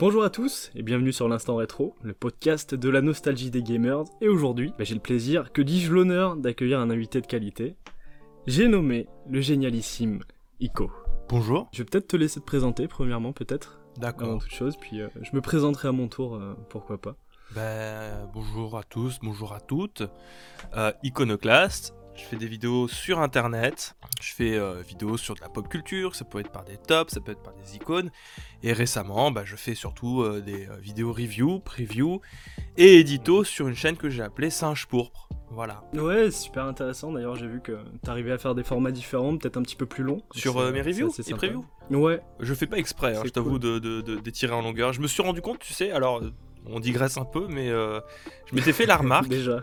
Bonjour à tous et bienvenue sur l'Instant Rétro, le podcast de la nostalgie des gamers. Et aujourd'hui, bah, j'ai le plaisir, que dis-je l'honneur, d'accueillir un invité de qualité. J'ai nommé le génialissime Ico. Bonjour. Je vais peut-être te laisser te présenter, premièrement, peut-être, avant D'accord. toute chose, puis euh, je me présenterai à mon tour, euh, pourquoi pas. Ben, bonjour à tous, bonjour à toutes. Euh, Iconoclast, je fais des vidéos sur internet. Je fais euh, vidéos sur de la pop culture, ça peut être par des tops, ça peut être par des icônes. Et récemment, bah, je fais surtout euh, des euh, vidéos review, preview et édito sur une chaîne que j'ai appelée Singe Pourpre. Voilà. Ouais, super intéressant, d'ailleurs j'ai vu que t'arrivais à faire des formats différents, peut-être un petit peu plus longs. Sur euh, mes reviews et previews. Ouais, Je fais pas exprès, hein, je t'avoue, cool. de, d'étirer en longueur. Je me suis rendu compte, tu sais, alors on digresse un peu, mais euh, je m'étais fait la remarque déjà.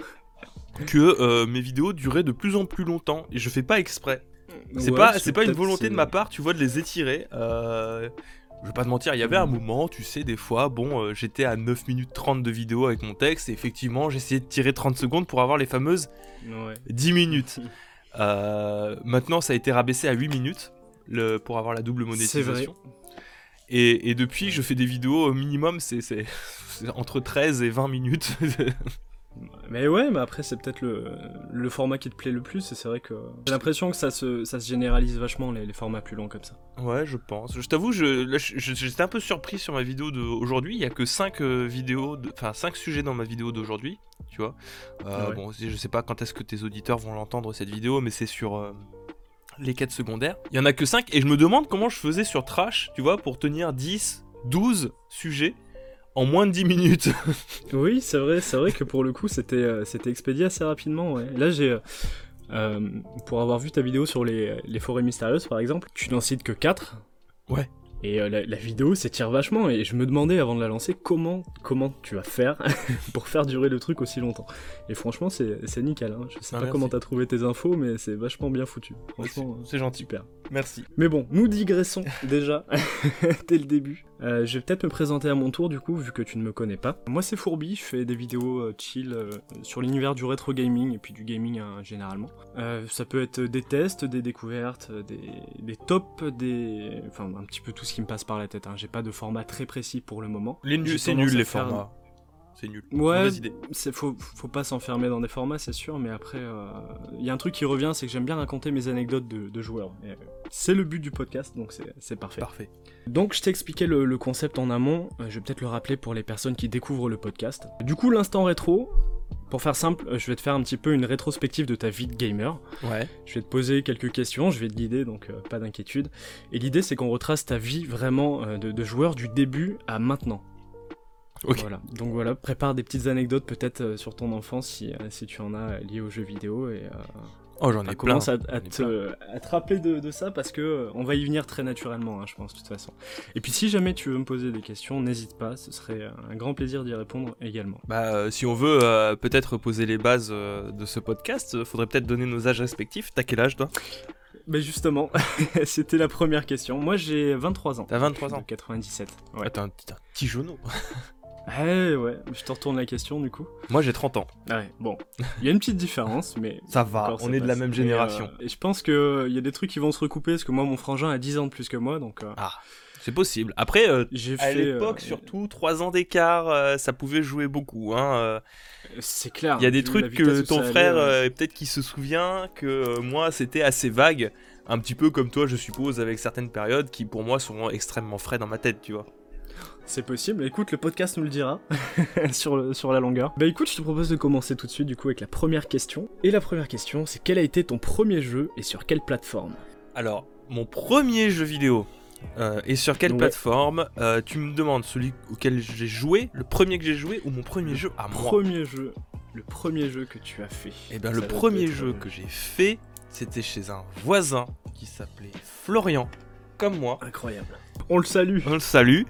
Que euh, mes vidéos duraient de plus en plus longtemps et je fais pas exprès. C'est Ouais, pas, c'est pas une volonté de ma part, tu vois, de les étirer. Euh, je vais pas te mentir, il y avait un Mm. moment, tu sais, des fois, bon, euh, j'étais à 9 minutes 30 de vidéo avec mon texte et effectivement, j'essayais de tirer 30 secondes pour avoir les fameuses Ouais. 10 minutes. Euh, maintenant, ça a été rabaissé à 8 minutes le, pour avoir la double monétisation. Et, et depuis, je fais des vidéos au minimum, c'est entre 13 et 20 minutes. Mais ouais, mais après c'est peut-être le, le format qui te plaît le plus, et c'est vrai que j'ai l'impression que ça se, ça se généralise vachement les, les formats plus longs comme ça. Ouais, je pense. Je t'avoue, je- je- j'étais un peu surpris sur ma vidéo d'aujourd'hui. Il y a que 5 vidéos, de- enfin 5 sujets dans ma vidéo d'aujourd'hui, tu vois. Euh, Ah ouais. Bon, je sais pas quand est-ce que tes auditeurs vont l'entendre cette vidéo, mais c'est sur euh, les quêtes secondaires. Il y en a que 5 et je me demande comment je faisais sur Trash, tu vois, pour tenir 10, 12 sujets en moins de 10 minutes. Oui, c'est vrai, c'est vrai que pour le coup c'était euh, c'était expédié assez rapidement. Ouais. Là j'ai, euh, euh, pour avoir vu ta vidéo sur les, les forêts mystérieuses par exemple, tu n'en cites que 4. Ouais. Et euh, la, la vidéo s'étire vachement, et je me demandais avant de la lancer comment, comment tu vas faire pour faire durer le truc aussi longtemps. Et franchement c'est c'est nickel, hein. je sais Ah, pas merci. comment t'as trouvé tes infos, mais c'est vachement bien foutu. Franchement, c'est gentil. super. Merci. Mais bon, nous digressons déjà dès le début. Euh, je vais peut-être me présenter à mon tour du coup, vu que tu ne me connais pas. Moi c'est Fourbi, je fais des vidéos euh, chill euh, sur l'univers du rétro gaming et puis du gaming hein, généralement. Euh, ça peut être des tests, des découvertes, des, des tops, des... Enfin un petit peu tout ce qui me passe par la tête. hein. J'ai pas de format très précis pour le moment. C'est nul les faire- formats. C'est nul. Ouais, c'est faut, faut pas s'enfermer dans des formats, c'est sûr, mais après, il y a un truc qui revient, c'est que j'aime bien raconter mes anecdotes de, de joueurs. Euh, C'est le but du podcast, donc c'est- parfait. Parfait. Donc je t'ai expliqué le, le concept en amont, euh, je vais peut-être le rappeler pour les personnes qui découvrent le podcast. Du coup, l'instant rétro, pour faire simple, euh, je vais te faire un petit peu une rétrospective de ta vie de gamer. Ouais. Je vais te poser quelques questions, je vais te guider, donc euh, pas d'inquiétude. Et l'idée c'est qu'on retrace ta vie vraiment euh, de, de joueur du début à maintenant. Voilà. Donc voilà, prépare des petites anecdotes peut-être euh, sur ton enfance si, euh, si tu en as euh, liées aux jeux vidéo et Oh, j'en ai bah, plein. commence à, te, à te rappeler de, de ça parce que on va y venir très naturellement, hein, je pense, de toute façon. Et puis si jamais tu veux me poser des questions, n'hésite pas, ce serait un grand plaisir d'y répondre également. Bah, euh, si on veut euh, peut-être poser les bases euh, de ce podcast, faudrait peut-être donner nos âges respectifs. T'as quel âge, toi? Mais justement, c'était la première question. Moi j'ai 23 ans. T'as 23 Je suis ans. de 97. Ouais. Ah, t'es un, t'es un petit genou. Eh ouais, je te retourne la question du coup. Moi, j'ai 30 ans. Ouais, bon, il y a une petite différence, mais Ça va, on ça est de la même Mais, génération. euh, et je pense qu'il y a des trucs qui vont se recouper, parce que moi, mon frangin a 10 ans de plus que moi, donc euh, Ah, c'est possible. Après, euh, j'ai à l'époque, euh, surtout, 3 ans d'écart, euh, ça pouvait jouer beaucoup. Hein. euh. C'est clair. Il y a des trucs que ton frère, euh, euh, peut-être qu'il se souvient, que euh, moi, c'était assez vague. Un petit peu comme toi, je suppose, avec certaines périodes qui, pour moi, sont extrêmement frais dans ma tête, tu vois. C'est possible, écoute, le podcast nous le dira sur, le- sur la longueur. Bah écoute, je te propose de commencer tout de suite du coup avec la première question. Et la première question, c'est quel a été ton premier jeu et sur quelle plateforme? Alors, mon premier jeu vidéo, euh, et sur quelle Ouais. plateforme Euh, Tu me demandes celui auquel j'ai joué, le premier que j'ai joué, ou mon premier jeu à moi? Premier jeu, le premier jeu que tu as fait. Eh bien, le premier jeu euh, que j'ai fait, c'était chez un voisin qui s'appelait Florian, comme moi. Incroyable. On le salue. On le salue.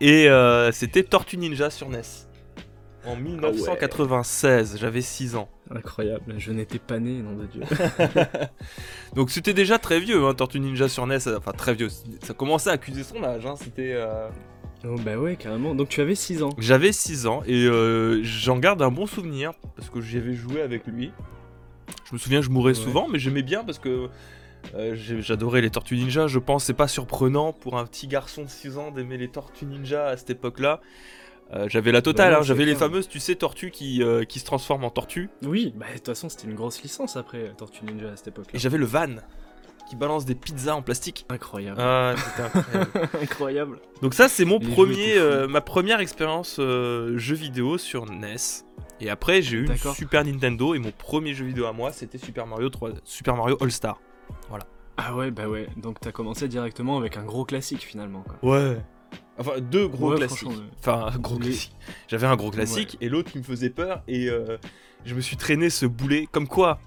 Et euh, c'était Tortue Ninja sur NES. En 1996, j'avais 6 ans. Incroyable, je n'étais pas né, nom de Dieu. Donc c'était déjà très vieux, hein, Tortue Ninja sur NES. Enfin, très vieux. Ça commençait à accuser son âge. hein, C'était. euh, oh bah ouais, carrément. Donc tu avais 6 ans. J'avais 6 ans et euh, j'en garde un bon souvenir parce que j'y avais joué avec lui. Je me souviens, je mourais Ouais. souvent, mais j'aimais bien parce que Euh, J'adorais les Tortues Ninja, je pense, c'est pas surprenant pour un petit garçon de 6 ans d'aimer les Tortues Ninja à cette époque-là. Euh, J'avais la totale, Bah hein, j'avais les fameuses, tu sais, tortues qui, euh, qui se transforment en tortues. Oui, bah de toute façon c'était une grosse licence après Tortue Ninja à cette Et époque-là. j'avais le van qui balance des pizzas en plastique. Incroyable. Ah, c'était incroyable. Incroyable. Donc ça, c'est mon Les premier, ma première expérience jeu vidéo sur NES. Et après, j'ai eu une. Super Nintendo et mon premier jeu vidéo à moi, c'était Super Mario 3, Super Mario All Star. Ah ouais, bah ouais. Donc t'as commencé directement avec un gros classique finalement. Quoi. Ouais. Enfin, deux gros Ouais, classiques. Enfin, un gros Les- classique. J'avais un gros classique et l'autre qui me faisait peur et euh, je me suis traîné ce boulet. Comme quoi,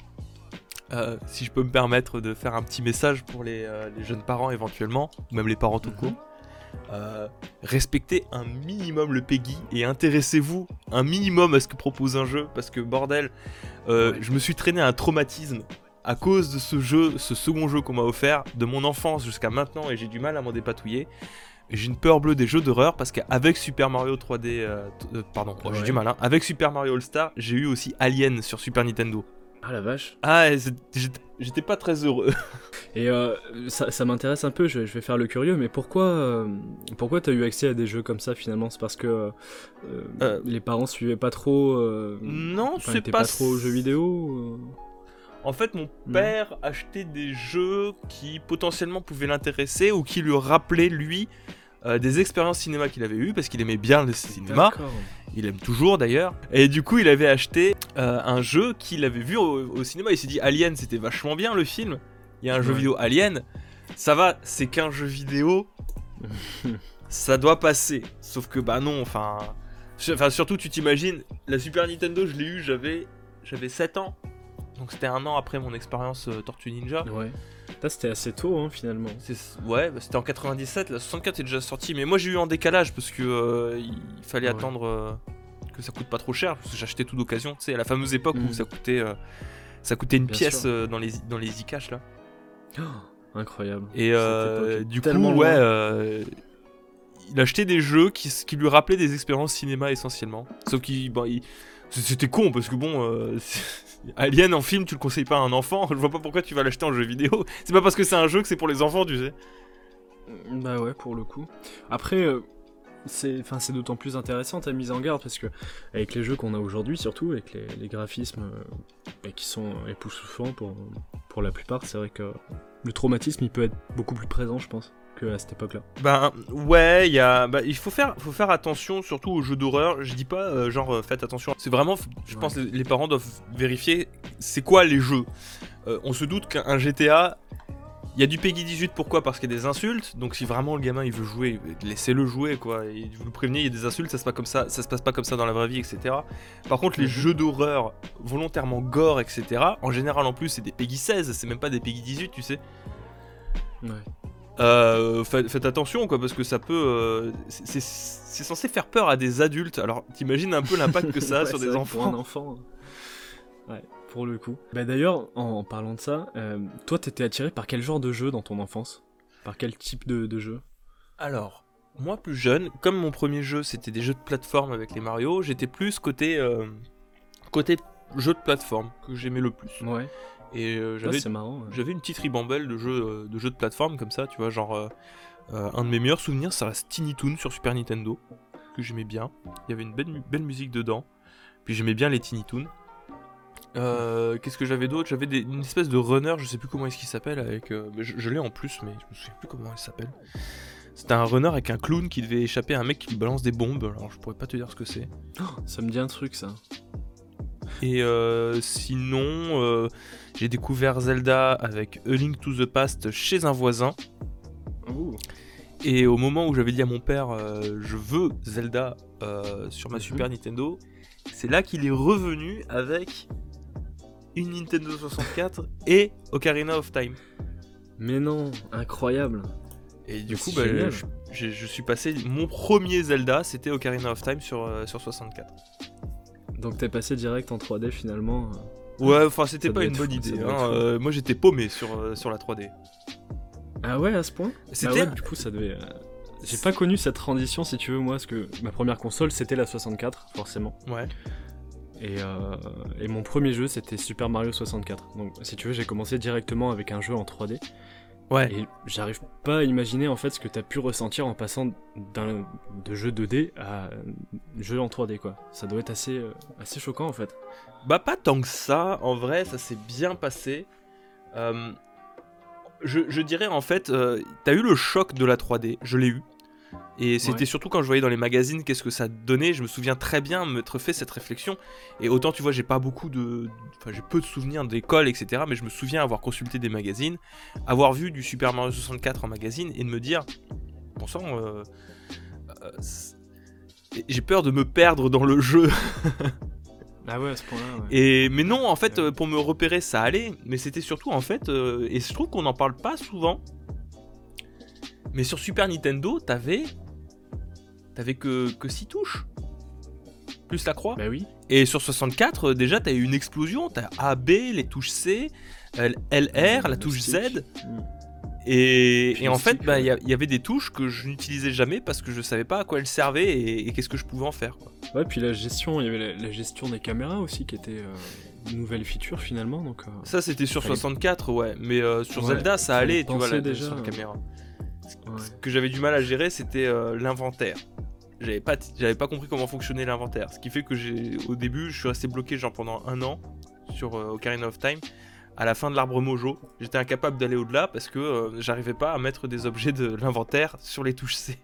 euh, si je peux me permettre de faire un petit message pour les, euh, les jeunes parents éventuellement, ou même les parents tout court, euh, respectez un minimum le PEGI et intéressez-vous un minimum à ce que propose un jeu parce que bordel, euh, Ouais. je me suis traîné un traumatisme à cause de ce jeu, ce second jeu qu'on m'a offert de mon enfance jusqu'à maintenant et j'ai du mal à m'en dépatouiller. J'ai une peur bleue des jeux d'horreur parce qu'avec Super Mario 3D, euh, euh, pardon, oh, j'ai du mal, hein. avec Super Mario All Star, j'ai eu aussi Alien sur Super Nintendo. Ah la vache. Ah, j'étais- pas très heureux. Et euh, ça, ça m'intéresse un peu, je, je vais faire le curieux, mais pourquoi, euh, pourquoi t'as eu accès à des jeux comme ça finalement? C'est parce que euh, les parents suivaient pas trop. Non, c'est pas pas trop aux jeux vidéo En fait, mon Non. père achetait des jeux qui potentiellement pouvaient l'intéresser ou qui lui rappelaient, lui, euh, des expériences cinéma qu'il avait eues parce qu'il aimait bien le cinéma. Il aime toujours d'ailleurs. Et du coup, il avait acheté euh, un jeu qu'il avait vu au, au cinéma. Il s'est dit Alien, c'était vachement bien le film. Il y a un jeu vidéo Alien. Ça va, c'est qu'un jeu vidéo. ça doit passer. Sauf que, bah non, enfin. Enfin, surtout, tu t'imagines, la Super Nintendo, je l'ai eu, j'avais j'avais 7 ans. Donc c'était un an après mon expérience euh, Tortue Ninja. Ouais. Ça c'était assez tôt hein, finalement. Ouais, bah, c'était en 97, la 64 est déjà sortie, mais moi j'ai eu en décalage parce que euh, il fallait Ouais. attendre euh, que ça coûte pas trop cher, parce que j'achetais tout d'occasion, tu sais, à la fameuse époque où Mm. ça coûtait, ça coûtait une Bien pièce dans les dans les e-cash là. Oh, incroyable. Et du coup, ouais, il achetait des jeux qui, qui lui rappelaient des expériences cinéma essentiellement. Sauf qu'il, il- c'était con parce que bon, euh, Alien en film, tu le conseilles pas à un enfant. Je vois pas pourquoi tu vas l'acheter en jeu vidéo. C'est pas parce que c'est un jeu que c'est pour les enfants, tu sais. Bah ouais, pour le coup. Après, euh, c'est d'autant plus intéressant ta mise en garde parce que avec les jeux qu'on a aujourd'hui, surtout avec les, graphismes euh, qui sont époustouflants pour, pour la plupart, c'est vrai que le traumatisme il peut être beaucoup plus présent, je pense, que à cette époque-là. Ben ouais, il y a, bah, il faut faire, faut faire attention surtout aux jeux d'horreur. Je dis pas euh, genre euh, faites attention. C'est vraiment, je Ouais. pense les, les parents doivent vérifier c'est quoi les jeux. Euh, on se doute qu'un GTA, il y a du Peggy 18. Pourquoi? Parce qu'il y a des insultes. Donc si vraiment le gamin il veut jouer, laissez-le jouer quoi. Et vous le prévenez, il y a des insultes, ça se passe comme ça, ça se passe pas comme ça dans la vraie vie, etc. Par contre les Mhm. jeux d'horreur volontairement gore, etc. En général en plus c'est des Peggy 16, c'est même pas des Peggy 18, tu sais. Ouais. Euh, faites, faites attention quoi parce que ça peut euh, c'est- censé faire peur à des adultes. Alors t'imagines un peu l'impact que ça a Ouais, sur des que Pour un enfants. enfant. Ouais, pour le coup. Bah d'ailleurs, en, en parlant de ça, euh, toi t'étais attiré par quel genre de jeu dans ton enfance? Par quel type de, de jeu? Alors moi plus jeune comme mon premier jeu c'était des jeux de plateforme avec les Mario j'étais plus côté côté jeu de plateforme que j'aimais le plus. Ouais, et euh, Ouais, j'avais c'est marrant. ouais. j'avais une petite ribambelle de jeux euh, de jeux de plateforme comme ça tu vois genre euh, un de mes meilleurs souvenirs ça reste Tiny Toon sur Super Nintendo que j'aimais bien il y avait une belle, belle musique dedans puis j'aimais bien les Tiny Toons Euh, Qu'est-ce que j'avais d'autre? J'avais une espèce de runner, je sais plus comment est-ce qu'il s'appelle, avec. euh, je je l'ai en plus, mais je me souviens plus comment il s'appelle. C'était un runner avec un clown qui devait échapper à un mec qui lui balance des bombes, alors je pourrais pas te dire ce que c'est. Ça me dit un truc ça. Et euh, sinon, j'ai découvert Zelda avec A Link to the Past chez un voisin. Et au moment où j'avais dit à mon père, euh, je veux Zelda euh, sur ma Mhm. Super Nintendo, c'est là qu'il est revenu avec une Nintendo 64 et Ocarina of Time. Mais non, incroyable. Et du coup, bah, génial. je, je- je suis passé. Mon premier Zelda, c'était Ocarina of Time sur, euh, sur 64. Donc t'es passé direct en 3D finalement. Ouais, enfin, c'était pas une bonne fou, idée. hein, euh, moi, j'étais paumé sur, euh, sur la 3D. Ah ouais, à ce point? Ah C'était. ouais, du coup ça devait. euh, J'ai pas connu cette transition si tu veux moi, parce que ma première console c'était la 64 forcément. ouais. Et, euh, et mon premier jeu, c'était Super Mario 64. Donc, si tu veux, j'ai commencé directement avec un jeu en 3D. Ouais. Et j'arrive pas à imaginer en fait ce que t'as pu ressentir en passant d'un de jeu 2D à jeu en 3D quoi. Ça doit être assez, euh, assez choquant en fait. Bah pas tant que ça, en vrai, ça s'est bien passé. Euh, je, je dirais en fait, euh, t'as eu le choc de la 3D, je l'ai eu. Et c'était Ouais. surtout quand je voyais dans les magazines qu'est-ce que ça donnait, je me souviens très bien m'être fait cette réflexion. Et autant tu vois, j'ai pas beaucoup de. Enfin, j'ai peu de souvenirs d'école, etc. Mais je me souviens avoir consulté des magazines, avoir vu du Super Mario 64 en magazine et de me dire, bon sang, euh, euh, j'ai peur de me perdre dans le jeu. Ah ouais, à ce point-là. ouais. Et mais non, en fait, euh, pour me repérer, ça allait. Mais c'était surtout en fait, euh, et je trouve qu'on n'en parle pas souvent. Mais sur Super Nintendo, t'avais, t'avais que que 6 touches, plus la croix. Bah oui. Et sur 64, euh, déjà, t'as eu une explosion. T'as A, B, les touches C, L- LR, la touche. Z. Mm. Et, en fait, bah, il ouais. y, avait des touches que je n'utilisais jamais parce que je savais pas à quoi elles servaient et, et qu'est-ce que je pouvais en faire. quoi. Ouais, puis la gestion, il y avait la, la gestion des caméras aussi qui était euh, une nouvelle feature finalement. Donc, euh, Ça, c'était sur Fallait- 64, ouais. Mais euh, sur Ouais, Zelda, ça allait, tu vois, la, déjà, sur la caméra. Ouais. Ce que j'avais du mal à gérer, c'était euh, l'inventaire. J'avais pas, j'avais pas compris comment fonctionnait l'inventaire. Ce qui fait que j'ai, au début, je suis resté bloqué genre pendant un an sur euh, Ocarina of Time. À la fin de l'arbre Mojo, j'étais incapable d'aller au-delà parce que euh, j'arrivais pas à mettre des objets de l'inventaire sur les touches C.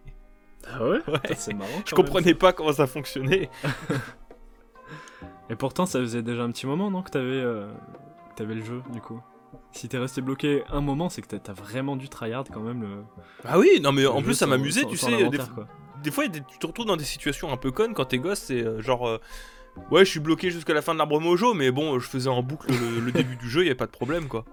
Ah ouais, C'est marrant. Je comprenais pas comment ça fonctionnait. Et pourtant, ça faisait déjà un petit moment, non, que t'avais que t'avais le jeu, du coup? Si t'es resté bloqué un moment, c'est que t'as- vraiment dû tryhard quand même le. Ah oui, non mais en plus ça m'amusait, tu sais. Des, l'inventaire, quoi. des fois, a tu te retrouves dans des situations un peu connes quand t'es gosse. C'est euh, genre, euh, ouais, je suis bloqué jusqu'à la fin de l'arbre mojo, mais bon, je faisais en boucle le, le début du jeu, y avait pas de problème quoi.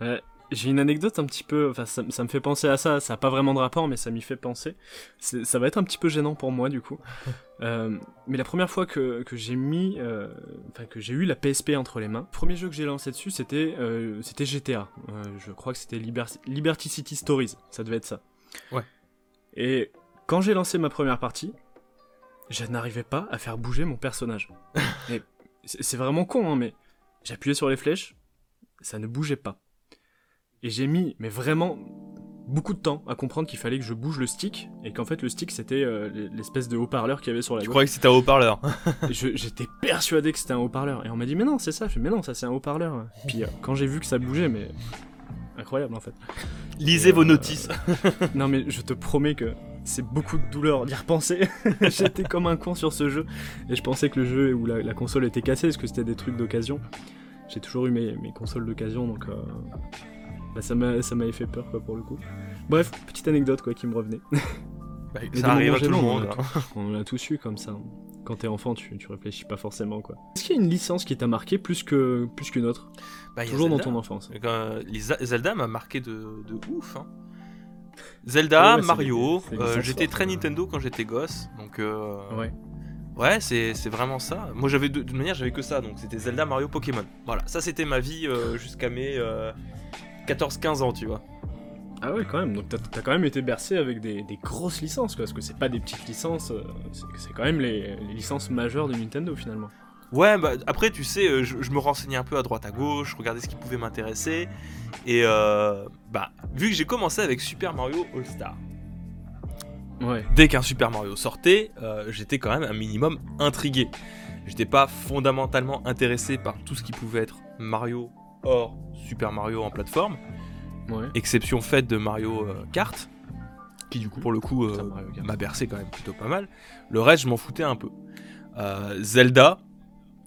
Ouais, J'ai une anecdote un petit peu, enfin ça, ça me fait penser à ça, ça a pas vraiment de rapport mais ça m'y fait penser. Ça va être un petit peu gênant pour moi du coup. Euh, mais la première fois que, que j'ai mis, euh, enfin que j'ai eu la PSP entre les mains, le premier jeu que j'ai lancé dessus c'était euh, c'était GTA. Je crois que c'était Liber- Liberty City Stories, ça devait être ça. Ouais. Et quand j'ai lancé ma première partie, je n'arrivais pas à faire bouger mon personnage. C'est vraiment con hein, mais j'appuyais sur les flèches, ça ne bougeait pas. Et j'ai mis, mais vraiment, beaucoup de temps à comprendre qu'il fallait que je bouge le stick, et qu'en fait le stick c'était euh, l'espèce de haut-parleur qu'il y avait sur la Je croyais que c'était un haut-parleur. J'étais persuadé que c'était un haut-parleur. Et on m'a dit, mais non, c'est ça. Je fais, mais non, ça c'est un haut-parleur. Puis euh, quand j'ai vu que ça bougeait, mais. Incroyable en fait. Lisez Et, vos euh, notices. Non, mais je te promets que c'est beaucoup de douleur d'y repenser. J'étais comme un con sur ce jeu. Et je pensais que le jeu ou la, la console était cassée, parce que c'était des trucs d'occasion. J'ai toujours eu mes, mes consoles d'occasion, donc. Euh, bah, ça m'a- ça m'avait fait peur, quoi, pour le coup. Bref, petite anecdote, quoi, qui me revenait. Bah, ça arrive à tout le monde. on a hein. On l'a tous eu comme ça. Quand t'es enfant, tu, tu réfléchis pas forcément, quoi. Est-ce qu'il y a une licence qui t'a marqué plus que plus qu'une autre? Bah, Toujours dans Zelda. ton enfance. Quand- les Zelda m'a marqué de, de ouf. hein. Zelda, Ouais, ouais, c'est Mario, euh, j'étais très ouais. Nintendo quand j'étais gosse, donc euh, Ouais. ouais, c'est c'est vraiment ça. Moi j'avais de, de toute manière j'avais que ça, donc c'était Zelda, Mario, Pokémon. Voilà, ça c'était ma vie euh, jusqu'à mes euh, 14-15 ans, tu vois. Ah ouais, quand même. Donc t'as t'as quand même été bercé avec des, des grosses licences, quoi. Parce que c'est pas des petites licences, euh, c'est c'est quand même les, les licences majeures de Nintendo finalement. Ouais, bah après, tu sais, euh, je, je me renseignais un peu à droite à gauche, regardais ce qui pouvait m'intéresser. Et euh, bah, vu que j'ai commencé avec Super Mario All-Star, Ouais. dès qu'un Super Mario sortait, euh, j'étais quand même un minimum intrigué. J'étais pas fondamentalement intéressé par tout ce qui pouvait être Mario hors Super Mario en plateforme, Ouais. exception faite de Mario euh, Kart, qui du coup, pour le coup, euh, m'a bercé quand même plutôt pas mal. Le reste, je m'en foutais un peu. Euh, Zelda,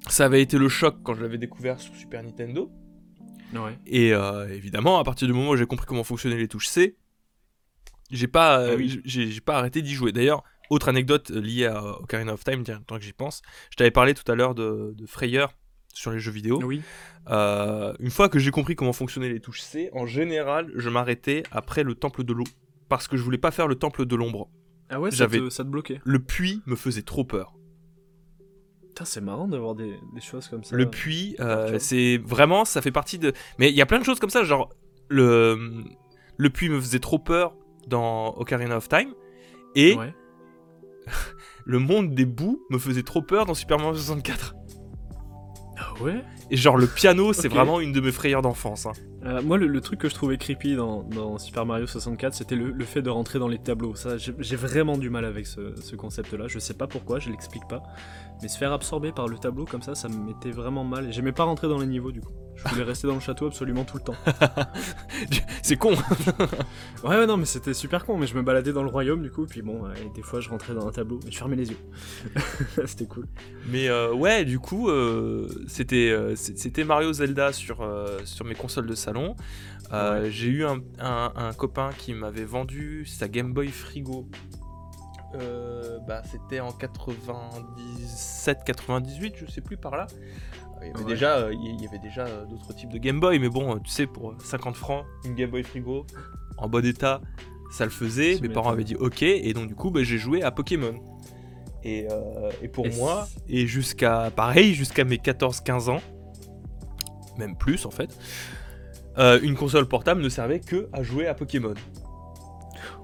ça avait été le choc quand je l'avais découvert sur Super Nintendo. Ouais. Et euh, évidemment, à partir du moment où j'ai compris comment fonctionnaient les touches C, j'ai pas, Ah oui. j'ai pas arrêté d'y jouer. D'ailleurs, autre anecdote liée à Ocarina of Time, tiens, tant que j'y pense, je t'avais parlé tout à l'heure de, de Frayeur sur les jeux vidéo. Oui. Euh, une fois que j'ai compris comment fonctionnaient les touches C, en général, je m'arrêtais après le temple de l'eau. Parce que je voulais pas faire le temple de l'ombre. Ah ouais, ça J'avais- te, ça te bloquait. Le puits me faisait trop peur. Putain, c'est marrant d'avoir des, des choses comme ça. Le puits, euh, c'est vraiment, ça fait partie de. Mais il y a plein de choses comme ça, genre le le puits me faisait trop peur dans Ocarina of Time et Ouais. le monde des bouts me faisait trop peur dans Super Mario 64. Ouais Et genre, le piano, c'est vraiment une de mes frayeurs d'enfance. hein. Euh, moi, le, le truc que je trouvais creepy dans, dans Super Mario 64, c'était le, le fait de rentrer dans les tableaux. Ça, j'ai j'ai vraiment du mal avec ce, ce concept-là. Je sais pas pourquoi, je l'explique pas. Mais se faire absorber par le tableau comme ça, ça me mettait vraiment mal. J'aimais pas rentrer dans les niveaux du coup. Je voulais rester dans le château absolument tout le temps. c'est con. Ouais, ouais, non, mais c'était super con. Mais je me baladais dans le royaume du coup. Puis bon, euh, et des fois, je rentrais dans un tableau et je fermais les yeux. c'était cool. Mais euh, ouais, du coup, euh, c'était Mario Zelda sur, sur mes consoles de salon. J'ai eu un, un- un copain qui m'avait vendu sa Game Boy Frigo. Euh, bah, c'était en 97-98, je sais plus par là. Il y avait Ouais. déjà, euh, il y avait déjà euh, d'autres types de Game Boy, mais bon, tu sais, pour 50 francs, une Game Boy Frigo en bon état, ça le faisait. Mes parents avaient dit OK, et donc du coup, bah, j'ai joué à Pokémon. Et, euh, et pour Et moi, et jusqu'à pareil, jusqu'à mes 14-15 ans, même plus en fait, euh, une console portable ne servait que à jouer à Pokémon.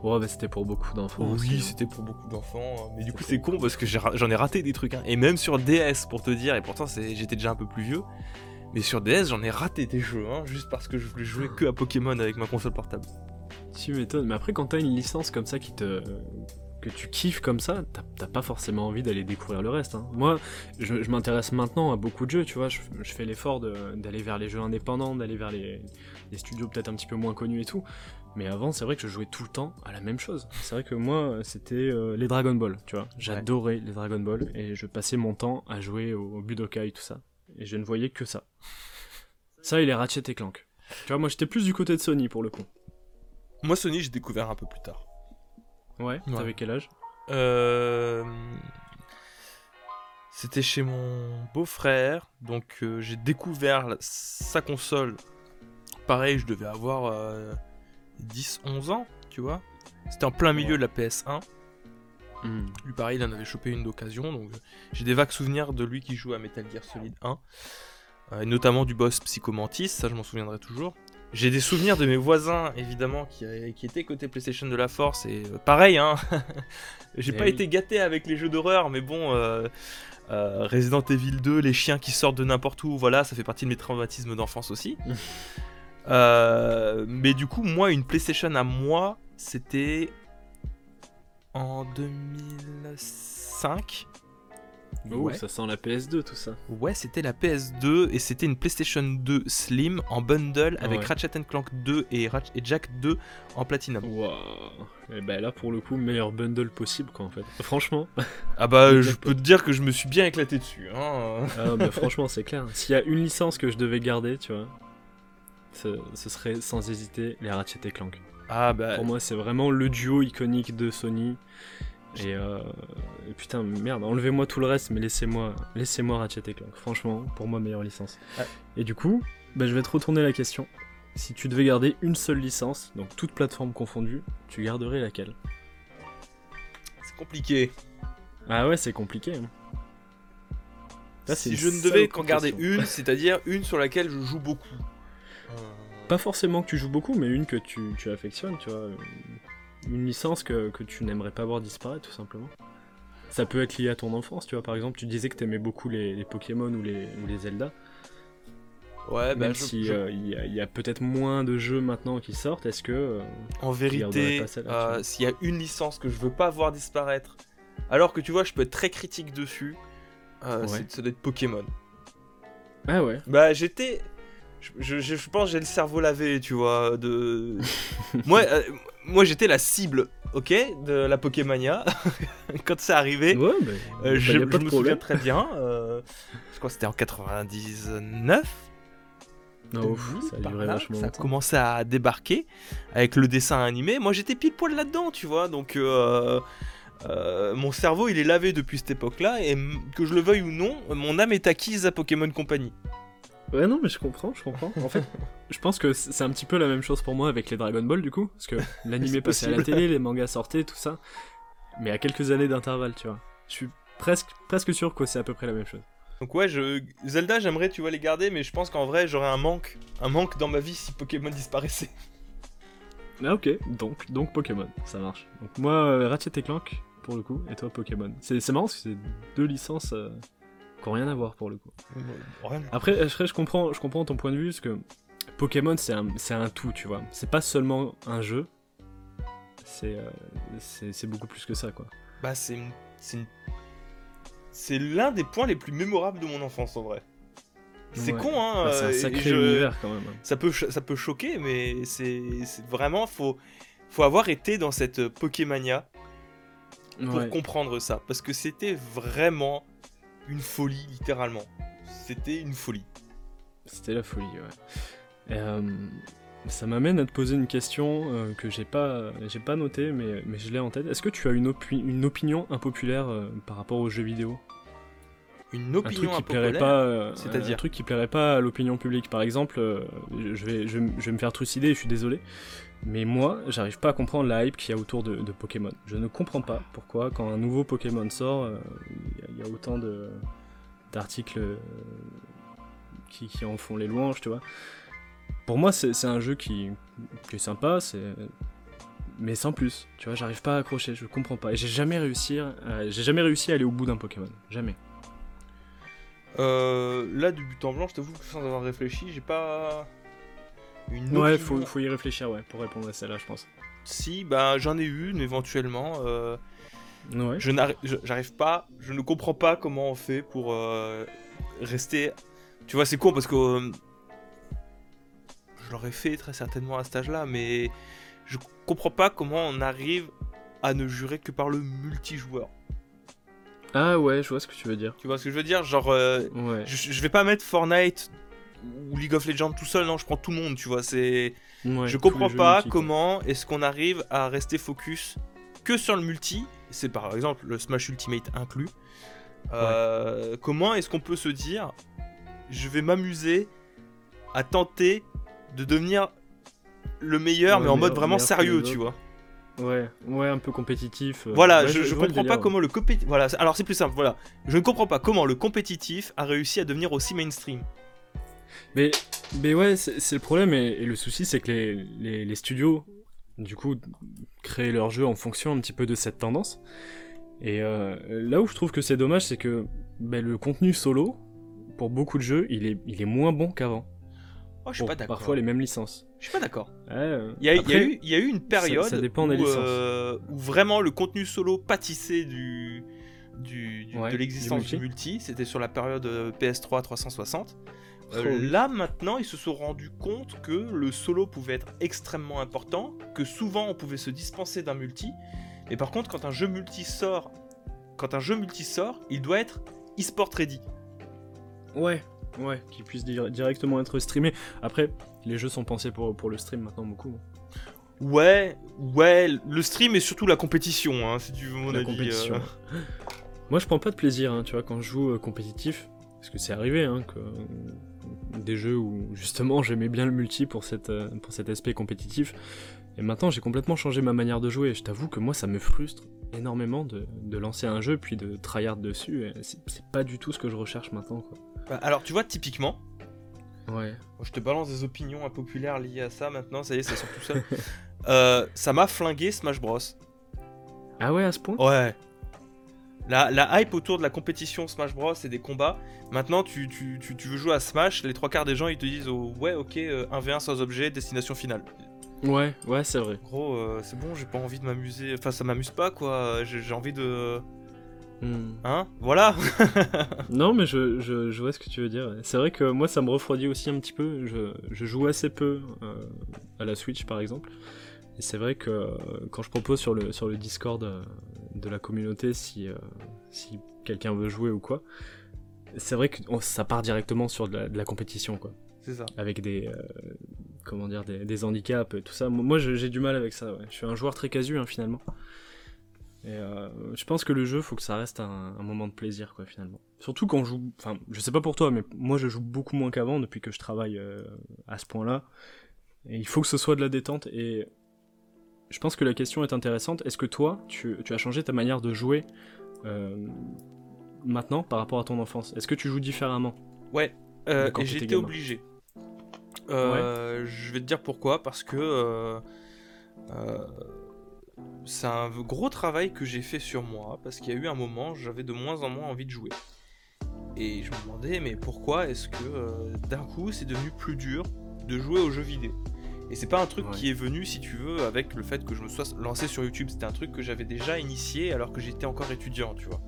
Ouais, bah c'était pour beaucoup d'enfants. oui, c'était pour beaucoup d'enfants, hein. mais du coup C'est con parce que j'en ai raté des trucs, hein. et même sur DS pour te dire, et pourtant j'étais déjà un peu plus vieux, mais sur DS j'en ai raté des jeux, hein, juste parce que je voulais jouer que à Pokémon avec ma console portable. Tu m'étonnes, mais après quand t'as une licence comme ça qui te que tu kiffes comme ça, t'as pas forcément envie d'aller découvrir le reste. hein. Moi, je, je m'intéresse maintenant à beaucoup de jeux, tu vois, je, je fais l'effort d'aller vers les jeux indépendants, d'aller vers les, les studios peut-être un petit peu moins connus et tout. Mais avant, c'est vrai que je jouais tout le temps à la même chose. C'est vrai que moi, c'était euh, les Dragon Ball, tu vois. J'adorais les Dragon Ball et je passais mon temps à jouer au, au Budokai, tout ça. Et je ne voyais que ça. Ça et les Ratchet et Clank. Tu vois, moi j'étais plus du côté de Sony pour le coup. Moi Sony j'ai découvert un peu plus tard. Ouais, Ouais. t'avais quel âge? Euh, C'était chez mon beau-frère, donc euh, j'ai découvert sa console. Pareil, je devais avoir euh, 10-11 ans, tu vois. C'était en plein milieu Ouais. de la PS1. Hmm. Lui, pareil, il en avait chopé une d'occasion, donc euh, j'ai des vagues souvenirs de lui qui joue à Metal Gear Solid 1. euh, et notamment du boss Psychomantis, ça je m'en souviendrai toujours. J'ai des souvenirs de mes voisins, évidemment, qui, qui étaient côté PlayStation de la Force, et euh, pareil, hein. J'ai Eh pas oui. été gâté avec les jeux d'horreur, mais bon, euh, euh, Resident Evil 2, les chiens qui sortent de n'importe où, voilà, ça fait partie de mes traumatismes d'enfance aussi. Euh, mais du coup, moi, une PlayStation à moi, c'était en 2005. Oh, ouais, ça sent la PS2 tout ça. Ouais, c'était la PS2 et c'était une PlayStation 2 Slim en bundle avec Ouais. Ratchet Clank 2 et, Jack 2 en platinum. Waouh. Et ben là pour le coup meilleur bundle possible quoi en fait. Franchement. Ah bah, je peux te dire que je me suis bien éclaté dessus. Hein. Ah, bah, franchement c'est clair. S'il y a une licence que je devais garder, tu vois, ce, ce serait sans hésiter les Ratchet et Clank. Ah bah, Pour moi c'est vraiment le duo iconique de Sony. Et, euh, et putain merde, enlevez-moi tout le reste, mais laissez-moi laissez-moi Ratchet et Clank. Franchement, pour moi meilleure licence. Ouais. Et du coup, bah, je vais te retourner la question. Si tu devais garder une seule licence, donc toute plateforme confondue, tu garderais laquelle? C'est compliqué. Ah ouais, c'est compliqué. hein. Là, si je ne devais qu'en garder une, c'est-à-dire une sur laquelle je joue beaucoup. Pas forcément que tu joues beaucoup, mais une que tu, tu affectionnes, tu vois. Une licence que, que tu n'aimerais pas voir disparaître, tout simplement. Ça peut être lié à ton enfance, tu vois. Par exemple, tu disais que t'aimais beaucoup les, les Pokémon ou les, ou les Zelda. Ouais, bah, Même je- si je- euh, il y a, il y a peut-être moins de jeux maintenant qui sortent, est-ce que. euh, en vérité, euh, s'il y a une licence que je veux pas voir disparaître, alors que tu vois, je peux être très critique dessus, euh, Ouais. c'est- ça doit être Pokémon. Ah ouais. Bah j'étais, je, je- je- pense que j'ai le cerveau lavé, tu vois. De, moi, euh, moi j'étais la cible, ok, de la Pokémania quand c'est arrivé. Ouais, bah, Euh, bah, je me problème. souviens très bien. euh, je crois que c'était en 99. Ah, ça a là, ça commencé à débarquer avec le dessin animé. Moi j'étais pile poil là-dedans, tu vois. Donc euh, euh, mon cerveau il est lavé depuis cette époque-là. Et que je le veuille ou non, mon âme est acquise à Pokémon Company. Ouais, non, mais je comprends, je comprends. En fait, je pense que c'est un petit peu la même chose pour moi avec les Dragon Ball, du coup. Parce que l'animé C'est passait à la télé, les mangas sortaient, tout ça. Mais à quelques années d'intervalle, tu vois. Je suis presque, presque sûr que c'est à peu près la même chose. Donc ouais, je... Zelda j'aimerais tu vois les garder, mais je pense qu'en vrai j'aurais un manque, un manque dans ma vie si Pokémon disparaissait. Ah, ok, donc, donc Pokémon, ça marche. Donc moi, euh, Ratchet et Clank, pour le coup, et toi Pokémon. C'est c'est marrant parce que c'est deux licences euh, qui ont rien à voir pour le coup. Après, je, je comprends, je comprends ton point de vue parce que Pokémon c'est un, c'est un tout, tu vois. C'est pas seulement un jeu. C'est, euh, beaucoup plus que ça, quoi. Bah, c'est c'est une- c'est l'un des points les plus mémorables de mon enfance en vrai. C'est Ouais. con, hein. Bah, c'est un sacré je- univers quand même. hein. Ça peut, ça peut choquer, mais c'est c'est vraiment faut, faut avoir été dans cette Pokémania pour Ouais. comprendre ça, parce que c'était vraiment une folie littéralement. C'était une folie. C'était la folie, ouais. Et, euh, ça m'amène à te poser une question euh, que j'ai pas, j'ai pas notée, mais, mais je l'ai en tête. Est-ce que tu as une, opi- une opinion impopulaire euh, par rapport aux jeux vidéo? Une Un truc opinion qui plairait pas, c'est-à-dire un truc qui plairait pas à l'opinion publique. Par exemple, je vais, je, vais- je vais me faire trucider, je suis désolé, mais moi, j'arrive pas à comprendre la hype qu'il y a autour de, Pokémon. Je ne comprends pas pourquoi, quand un nouveau Pokémon sort, euh, il y a- autant d'articles euh, qui, en font les louanges, tu vois. Pour moi, c'est un jeu qui, est sympa, c'est mais sans plus. Tu vois, j'arrive pas à accrocher, je comprends pas. Et j'ai jamais réussi, à- j'ai jamais réussi à aller au bout d'un Pokémon, jamais. Euh, là, du but en blanc, je t'avoue que sans avoir réfléchi, j'ai pas une Ouais, opinion. faut, faut y réfléchir, ouais, pour répondre à celle-là, je pense. Si, bah j'en ai une éventuellement. euh, Ouais. je n'arrive pas, je ne comprends pas comment on fait pour euh, rester. Tu vois, c'est con parce que euh, je l'aurais fait très certainement à cet âge-là, mais je comprends pas comment on arrive à ne jurer que par le multijoueur. Ah ouais, je vois ce que tu veux dire. Tu vois ce que je veux dire? Genre, euh, Ouais. je, je vais pas mettre Fortnite ou League of Legends tout seul, non, je prends tout le monde, tu vois. C'est, Ouais, je comprends pas multi, comment est-ce qu'on arrive à rester focus que sur le multi. C'est par exemple le Smash Ultimate inclus. Euh, Comment est-ce qu'on peut se dire, je vais m'amuser à tenter de devenir le meilleur, Ouais, mais en mode vraiment sérieux, tu vois. Ouais, ouais, un peu compétitif. euh, Voilà, ouais, je, je comprends pas comment le compétitif. Voilà, alors c'est plus simple, voilà. Je ne comprends pas comment le compétitif a réussi à devenir aussi mainstream. Mais, mais ouais, c'est le problème et, et le souci, c'est que les, les, les studios, du coup, créent leurs jeux en fonction un petit peu de cette tendance. Et euh, là où je trouve que c'est dommage, c'est que ben, le contenu solo, pour beaucoup de jeux, il est, il est moins bon qu'avant. Oh, je suis pas d'accord. parfois les mêmes licences. Je suis pas d'accord. Ouais, euh, Il y, a, il eu, il y a eu une période ça dépend où, des licences. euh, où vraiment le contenu solo pâtissait du, du, du- Ouais, de l'existence du du multi. multi. C'était sur la période euh, PS3 360. Euh, oui. Là maintenant, ils se sont rendus compte que le solo pouvait être extrêmement important, que souvent on pouvait se dispenser d'un multi. Mais par contre, quand un jeu multi sort, quand un jeu multi sort, il doit être e-sport ready. Ouais, ouais, qui puisse dir- directement être streamé. Après, les jeux sont pensés pour, pour le stream maintenant beaucoup. Ouais, ouais, le stream et surtout la compétition, hein, si tu veux mon la avis. compétition. euh. Moi, je prends pas de plaisir, hein, tu vois, quand je joue euh, compétitif, parce que c'est arrivé, hein, que des jeux où justement j'aimais bien le multi pour, cette, euh, pour cet aspect compétitif, et maintenant j'ai complètement changé ma manière de jouer. Et je t'avoue que moi, ça me frustre énormément de, de lancer un jeu puis de tryhard dessus. et C'est c'est pas du tout ce que je recherche maintenant, quoi. Bah, alors, tu vois, typiquement, Ouais. je te balance des opinions impopulaires liées à ça maintenant, ça y est, ça sort tout seul. Euh, ça m'a flingué Smash Bros. Ah ouais, à ce point? Ouais. La, la hype autour de la compétition Smash Bros et des combats, maintenant tu, tu, tu, tu veux jouer à Smash, les trois quarts des gens ils te disent oh, ouais ok euh, 1v1 sans objet, destination finale. Ouais, ouais, c'est vrai. Gros euh, c'est bon, j'ai pas envie de m'amuser, enfin ça m'amuse pas quoi, j'ai envie de... Hmm. Hein Voilà Non, mais je, je, je vois ce que tu veux dire. C'est vrai que moi, ça me refroidit aussi un petit peu. Je, je joue assez peu euh, à la Switch, par exemple. Et c'est vrai que euh, quand je propose sur le, sur le Discord euh, de la communauté si, euh, si quelqu'un veut jouer ou quoi, c'est vrai que on- ça part directement sur de la, de la compétition, quoi. C'est ça. Avec des, euh, comment dire, des, des handicaps et tout ça. Moi, j'ai du mal avec ça, ouais. Je suis un joueur très casu, hein, finalement. Et euh, je pense que le jeu, faut que ça reste un, un moment de plaisir, quoi, finalement. Surtout quand on joue. Enfin, je sais pas pour toi, mais moi, je joue beaucoup moins qu'avant depuis que je travaille euh, à ce point-là. Et il faut que ce soit de la détente. Et je pense que la question est intéressante. Est-ce que toi, tu, tu as changé ta manière de jouer euh, maintenant par rapport à ton enfance? Est-ce que tu joues différemment? Ouais, euh, et j'ai été obligé. Euh, Je vais te dire pourquoi, parce que euh, c'est un gros travail que j'ai fait sur moi, parce qu'il y a eu un moment, j'avais de moins en moins envie de jouer. Et je me demandais, mais pourquoi est-ce que d'un coup c'est devenu plus dur de jouer aux jeux vidéo? Et c'est pas un truc qui est venu, si tu veux, avec le fait que je me sois lancé sur YouTube. C'était un truc que j'avais déjà initié alors que j'étais encore étudiant, tu vois.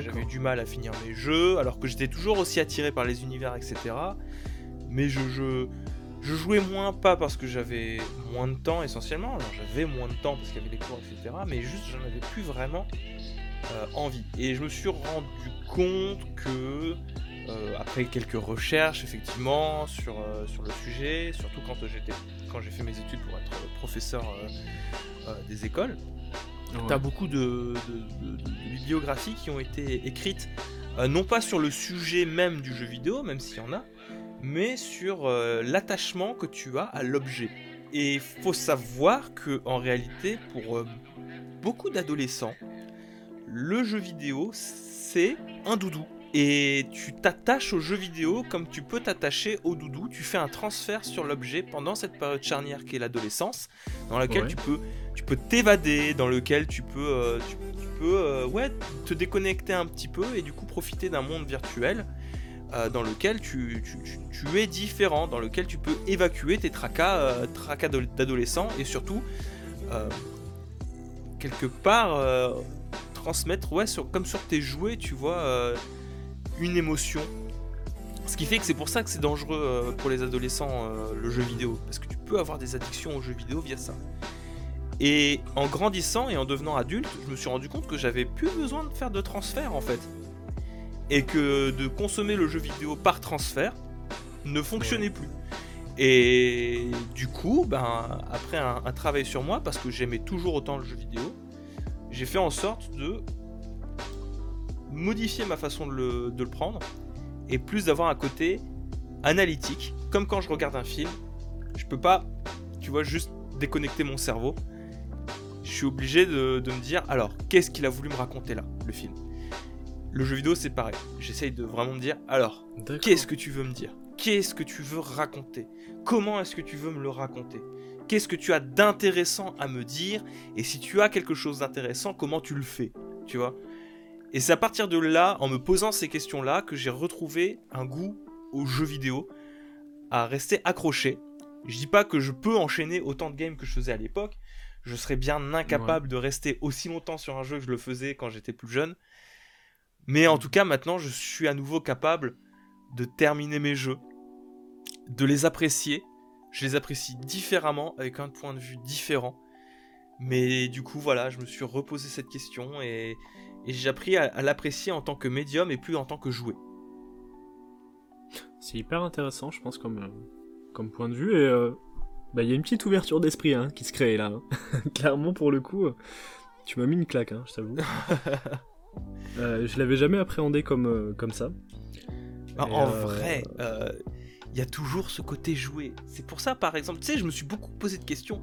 J'avais du mal à finir mes jeux, alors que j'étais toujours aussi attiré par les univers, etc. Mais je, je, je jouais moins, pas parce que j'avais moins de temps essentiellement, alors j'avais moins de temps parce qu'il y avait des cours, etc. Mais juste, j'en avais plus vraiment euh, envie. Et je me suis rendu compte que euh, après quelques recherches effectivement sur, euh, sur le sujet, surtout quand j'étais quand j'ai fait mes études pour être professeur euh, des écoles, tu as beaucoup de, bibliographies qui ont été écrites non pas sur le sujet même du jeu vidéo, même s'il y en a, mais sur l'attachement que tu as à l'objet. Et il faut savoir que en réalité, pour beaucoup d'adolescents, le jeu vidéo c'est un doudou et tu t'attaches au jeu vidéo comme tu peux t'attacher au doudou. Tu fais un transfert sur l'objet pendant cette période charnière qui est l'adolescence, dans laquelle tu peux tu peux t'évader, dans lequel tu peux euh, tu, peux euh, ouais te déconnecter un petit peu et du coup profiter d'un monde virtuel. Euh, dans lequel tu, tu, es différent, dans lequel tu peux évacuer tes tracas, tracas d'adolescent et surtout, quelque part, transmettre, ouais, sur, comme sur tes jouets, tu vois, une émotion. Ce qui fait que c'est pour ça que c'est dangereux euh, pour les adolescents euh, le jeu vidéo. Parce que tu peux avoir des addictions au jeu vidéo via ça. Et en grandissant et en devenant adulte, je me suis rendu compte que j'avais plus besoin de faire de transfert en fait. Et que de consommer le jeu vidéo par transfert ne fonctionnait plus. Et du coup, ben, après un, un travail sur moi, parce que j'aimais toujours autant le jeu vidéo, j'ai fait en sorte de modifier ma façon de le, prendre et plus d'avoir un côté analytique. Comme quand je regarde un film, je peux pas, tu vois, juste déconnecter mon cerveau. Je suis obligé de, me dire, alors, qu'est-ce qu'il a voulu me raconter là, le film? Le jeu vidéo, c'est pareil. J'essaye de vraiment me dire, alors, qu'est-ce que tu veux me dire? Qu'est-ce que tu veux raconter? Comment est-ce que tu veux me le raconter? Qu'est-ce que tu as d'intéressant à me dire? Et si tu as quelque chose d'intéressant, comment tu le fais? Tu vois? Et c'est à partir de là, en me posant ces questions-là, que j'ai retrouvé un goût aux jeux vidéo, à rester accroché. Je dis pas que je peux enchaîner autant de games que je faisais à l'époque. Je serais bien incapable de rester aussi longtemps sur un jeu que je le faisais quand j'étais plus jeune. Mais en tout cas, maintenant, je suis à nouveau capable de terminer mes jeux, de les apprécier. Je les apprécie différemment, avec un point de vue différent. Mais du coup, voilà, je me suis reposé cette question et, et j'ai appris à, l'apprécier en tant que médium et plus en tant que jouet. C'est hyper intéressant, je pense, comme, euh, comme point de vue. Et euh, bah, il y a une petite ouverture d'esprit hein, qui se crée là. Hein. Clairement, pour le coup, euh, tu m'as mis une claque, hein, je t'avoue. je l'avais jamais appréhendé comme, comme ça. Bah, en vrai, il y a toujours ce côté joué. C'est pour ça, par exemple, tu sais, je me suis beaucoup posé de questions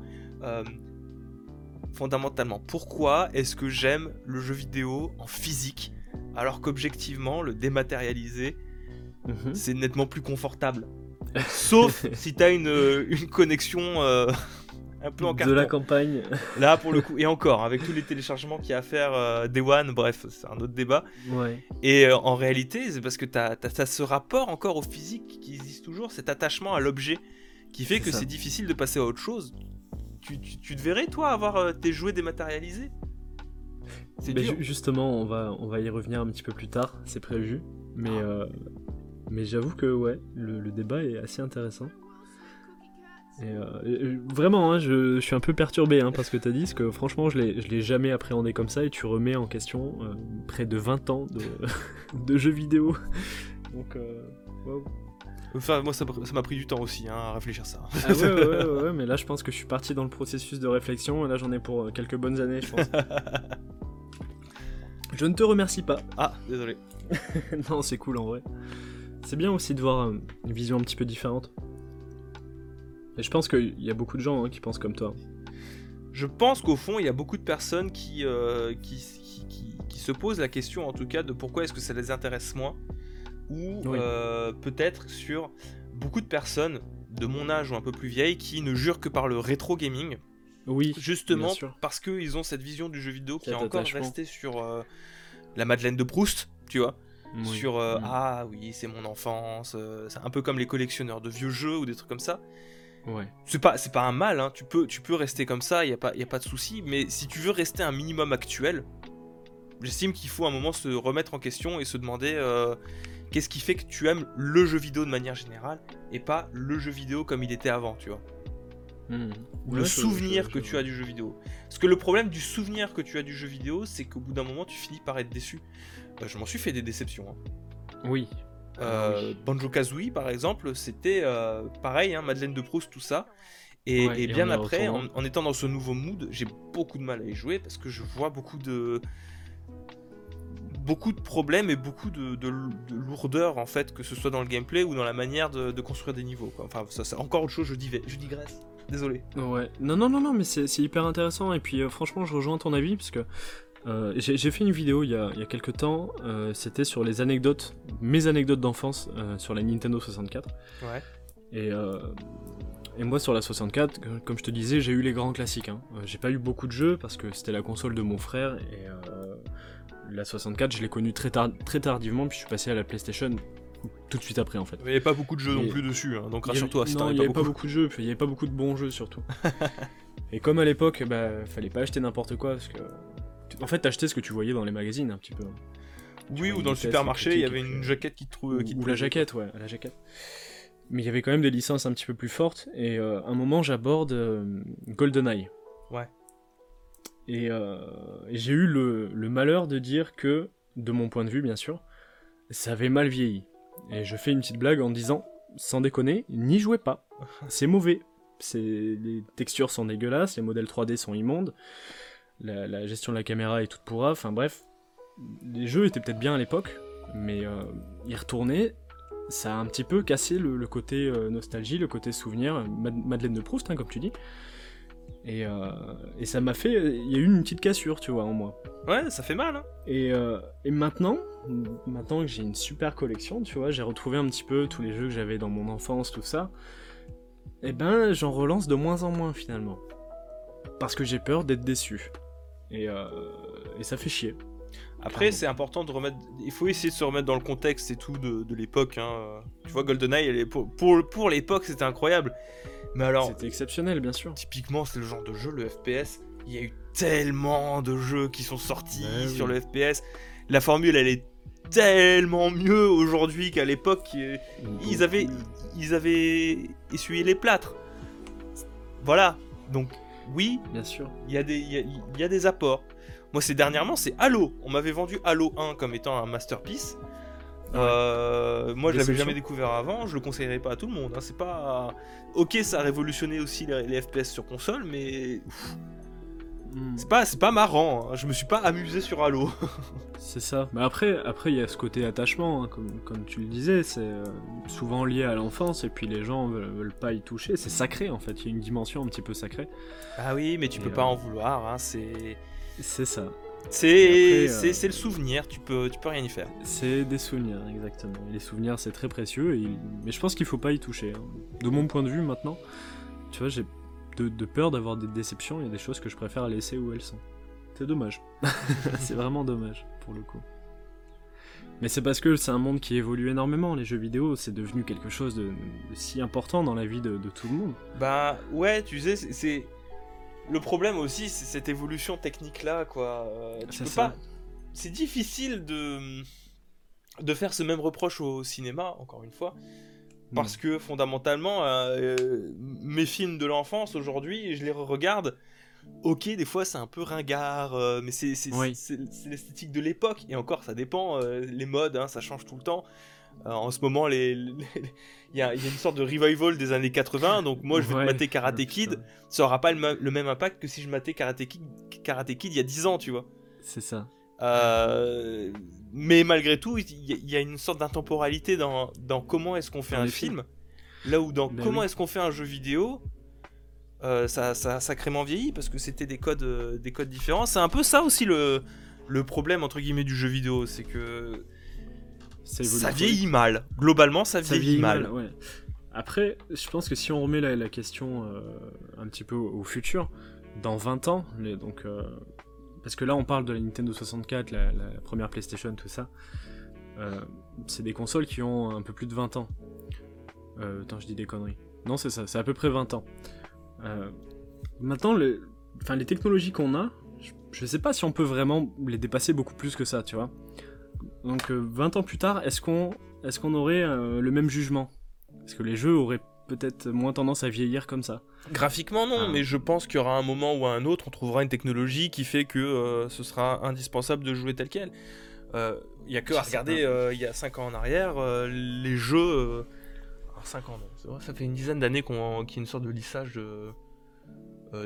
fondamentalement. Pourquoi est-ce que j'aime le jeu vidéo en physique alors qu'objectivement, le dématérialisé, mhm. c'est nettement plus confortable? Sauf si t'as une, une connexion euh, un peu en carton. De la campagne. Là, pour le coup, et encore, avec tous les téléchargements qu'il y a à faire, euh, Day One, bref, c'est un autre débat. Ouais. Et euh, en réalité, c'est parce que t'as as, ce rapport encore au physique qui existe toujours, cet attachement à l'objet, qui fait que c'est difficile de passer à autre chose tu, tu, te verrais, toi, avoir euh, tes jouets dématérialisés? C'est dur. Justement, on va, on va y revenir un petit peu plus tard, c'est prévu. Mais, ah. euh, mais j'avoue que ouais, le, débat est assez intéressant. Et euh, vraiment, hein, je, suis un peu perturbé hein, parce que tu as dit, parce que franchement, je ne l'ai jamais appréhendé comme ça et tu remets en question près de 20 ans de, de jeux vidéo. Donc, wow. Enfin, moi, ça m'a pris du temps aussi hein, à réfléchir ça. Ah ouais, ouais, ouais, mais là, je pense que je suis parti dans le processus de réflexion. Et là, j'en ai pour euh, quelques bonnes années, je pense. je ne te remercie pas. Ah, désolé. non, c'est cool en vrai. C'est bien aussi de voir euh, une vision un petit peu différente. Et je pense qu'il y a beaucoup de gens hein, qui pensent comme toi. Je pense qu'au fond, il y a beaucoup de personnes qui, euh, qui, qui, qui, se posent la question, en tout cas, de pourquoi est-ce que ça les intéresse moins ou euh, peut-être sur beaucoup de personnes de mon âge ou un peu plus vieilles qui ne jurent que par le rétro gaming. Oui. Justement parce qu'ils ont cette vision du jeu vidéo qui est encore restée sur euh, la Madeleine de Proust, tu vois. sur euh, ah oui c'est mon enfance c'est un peu comme les collectionneurs de vieux jeux ou des trucs comme ça ouais c'est pas c'est pas un mal hein. tu peux tu peux rester comme ça il y a pas y a pas de souci mais si tu veux rester un minimum actuel j'estime qu'il faut un moment se remettre en question et se demander euh, qu'est-ce qui fait que tu aimes le jeu vidéo de manière générale et pas le jeu vidéo comme il était avant tu vois Hmm. ou le souvenir que tu as du jeu vidéo. Parce que le problème du souvenir que tu as du jeu vidéo, c'est qu'au bout d'un moment, tu finis par être déçu. Euh, je m'en suis fait des déceptions. hein. Oui. Euh, Banjo Kazooie, par exemple, c'était euh, pareil, hein, Madeleine de Proust, tout ça. Et, Ouais, et et bien après, en, retournant. en étant dans ce nouveau mood, j'ai beaucoup de mal à y jouer parce que je vois beaucoup de beaucoup de problèmes et beaucoup de, de- de lourdeur en fait, que ce soit dans le gameplay ou dans la manière de, de construire des niveaux. quoi. Enfin, ça, c'est encore autre chose. Je, div- je digresse. Désolé. Ouais. Non, non, non, non, mais c'est c'est hyper intéressant. Et puis, euh, franchement, je rejoins ton avis parce que euh, j'ai j'ai fait une vidéo il y a, il y a quelques temps. euh, C'était sur les anecdotes, mes anecdotes d'enfance sur la Nintendo 64. Ouais. Et, et moi, sur la 64, comme- je te disais, j'ai eu les grands classiques. hein. J'ai pas eu beaucoup de jeux parce que c'était la console de mon frère. Et la 64, je l'ai connue très, tard- très tardivement. Puis je suis passé à la PlayStation tout de suite après, en fait. Il n'y avait pas beaucoup de jeux non plus dessus, hein, donc rassure-toi, Non, il n'y avait pas beaucoup. de jeux, puis il n'y avait pas beaucoup de bons jeux surtout. et comme à l'époque, bah, fallait pas acheter n'importe quoi, parce que. En fait, t'achetais ce que tu voyais dans les magazines un petit peu. Oui, vois, ou dans le supermarché, il y avait une puis- jaquette qui te trouve. Ou, la jaquette, ouais, la jaquette. Mais il y avait quand même des licences un petit peu plus fortes, et euh, un moment, j'aborde euh, GoldenEye. Ouais. Et, euh, et j'ai eu le, le malheur de dire que, de mon point de vue, bien sûr, ça avait mal vieilli. Et je fais une petite blague en disant, sans déconner, n'y jouez pas. C'est mauvais. Les textures sont dégueulasses, les modèles 3D sont immondes, la, la gestion de la caméra est toute pourra. Enfin bref, les jeux étaient peut-être bien à l'époque, mais euh, y retourner, ça a un petit peu cassé le, le côté euh, nostalgie, le côté souvenir, Mad- Madeleine de Proust, hein, comme tu dis. Et, euh, et ça m'a fait, il y a eu une petite cassure, tu vois, en moi. Ouais, ça fait mal, hein. Et, euh, et maintenant, maintenant que j'ai une super collection, tu vois, j'ai retrouvé un petit peu tous les jeux que j'avais dans mon enfance, tout ça. Et ben, j'en relance de moins en moins finalement. Parce que j'ai peur d'être déçu. Et, euh, et ça fait chier. Après, c'est important de remettre. Il faut essayer de se remettre dans le contexte et tout de, de l'époque. Hein. Tu vois, GoldenEye, elle est pour, pour, pour l'époque, c'était incroyable. Mais alors, C'était exceptionnel, bien sûr. typiquement, c'est le genre de jeu, le FPS. Il y a eu tellement de jeux qui sont sortis Ouais, sur oui. le FPS. La formule, elle est tellement mieux aujourd'hui qu'à l'époque. euh, Ils avaient, ils avaient essuyé les plâtres. Voilà. Donc, oui, Bien sûr. il y, a des- a- y a des apports. Moi, c'est dernièrement, c'est Halo. On m'avait vendu Halo 1 comme étant un masterpiece. Euh, moi, je l'avais jamais découvert avant. Je le conseillerais pas à tout le monde. hein. C'est pas. Ok, ça a révolutionné aussi les, les FPS sur console, mais Hmm. c'est pas, c'est pas marrant. hein. Je me suis pas amusé sur Halo. C'est ça. Mais après, après il y a ce côté attachement, hein, comme, comme tu le disais, c'est euh, souvent lié à l'enfance et puis les gens veulent, veulent pas y toucher. C'est sacré en fait. Il y a une dimension un petit peu sacrée. ah oui, mais tu Et peux euh, pas en vouloir. C'est, C'est ça. C'est, euh, c'est le souvenir. Tu peux, tu peux rien y faire. C'est des souvenirs, exactement. Et les souvenirs, c'est très précieux. Et il- Mais je pense qu'il faut pas y toucher. hein. De mon point de vue, maintenant, tu vois, j'ai de, de peur d'avoir des déceptions. Il y a des choses que je préfère laisser où elles sont. C'est dommage. c'est vraiment dommage, pour le coup. Mais c'est parce que c'est un monde qui évolue énormément. Les jeux vidéo, c'est devenu quelque chose de, de si important dans la vie de, de tout le monde. Bah ouais, tu sais, c'est le problème aussi, c'est cette évolution technique là, quoi. Euh, tu C'est peux ça. pas. C'est difficile de de faire ce même reproche au cinéma, encore une fois, parce que fondamentalement, euh, euh, mes films de l'enfance aujourd'hui, je les regarde. Ok, des fois c'est un peu ringard, euh, mais c'est Oui. l'esthétique de l'époque. Et encore, ça dépend. les modes, hein, ça change tout le temps. Euh, en ce moment, les- il y, a, il y a une sorte de revival des années 80. Donc moi, je vais Ouais. te mater Karate Ah, Kid ça aura pas le, même impact que si je matais Karate Kid, Karate Kid il y a 10 ans, tu vois. C'est ça. Euh, mais malgré tout, il y, a- il y a une sorte d'intemporalité dans, dans comment est-ce qu'on fait Dans un film. Là où dans Ben comment oui. est-ce qu'on fait un jeu vidéo, euh, ça, ça a sacrément vieilli parce que c'était des codes, des codes différents. C'est un peu ça aussi le, le problème entre guillemets du jeu vidéo, c'est que Ça, vieillit mal. Globalement, ça Ça vieillit, vieillit mal. mal, ouais. Après, je pense que si on remet la, la question euh, un petit peu au, au futur, dans 20 ans, les, donc, euh, parce que là on parle de la Nintendo 64, la, la première PlayStation, tout ça, c'est des consoles qui ont un peu plus de 20 ans. attends, je dis des conneries. Non, c'est ça, c'est à peu près 20 ans. maintenant, le, les technologies qu'on a, je, sais pas si on peut vraiment les dépasser beaucoup plus que ça, tu vois. Donc 20 ans plus tard, est-ce qu'on est qu'on aurait le même jugement? Est-ce que les jeux auraient peut-être moins tendance à vieillir comme ça. Graphiquement non, ah. mais je pense qu'il y aura un moment ou un autre, on trouvera une technologie qui fait que euh, ce sera indispensable de jouer tel quel. Il euh, y a que à regarder euh, il y a 5 ans en arrière, les jeux... 5 ans non, ça fait une dizaine d'années qu'il y a une sorte de lissage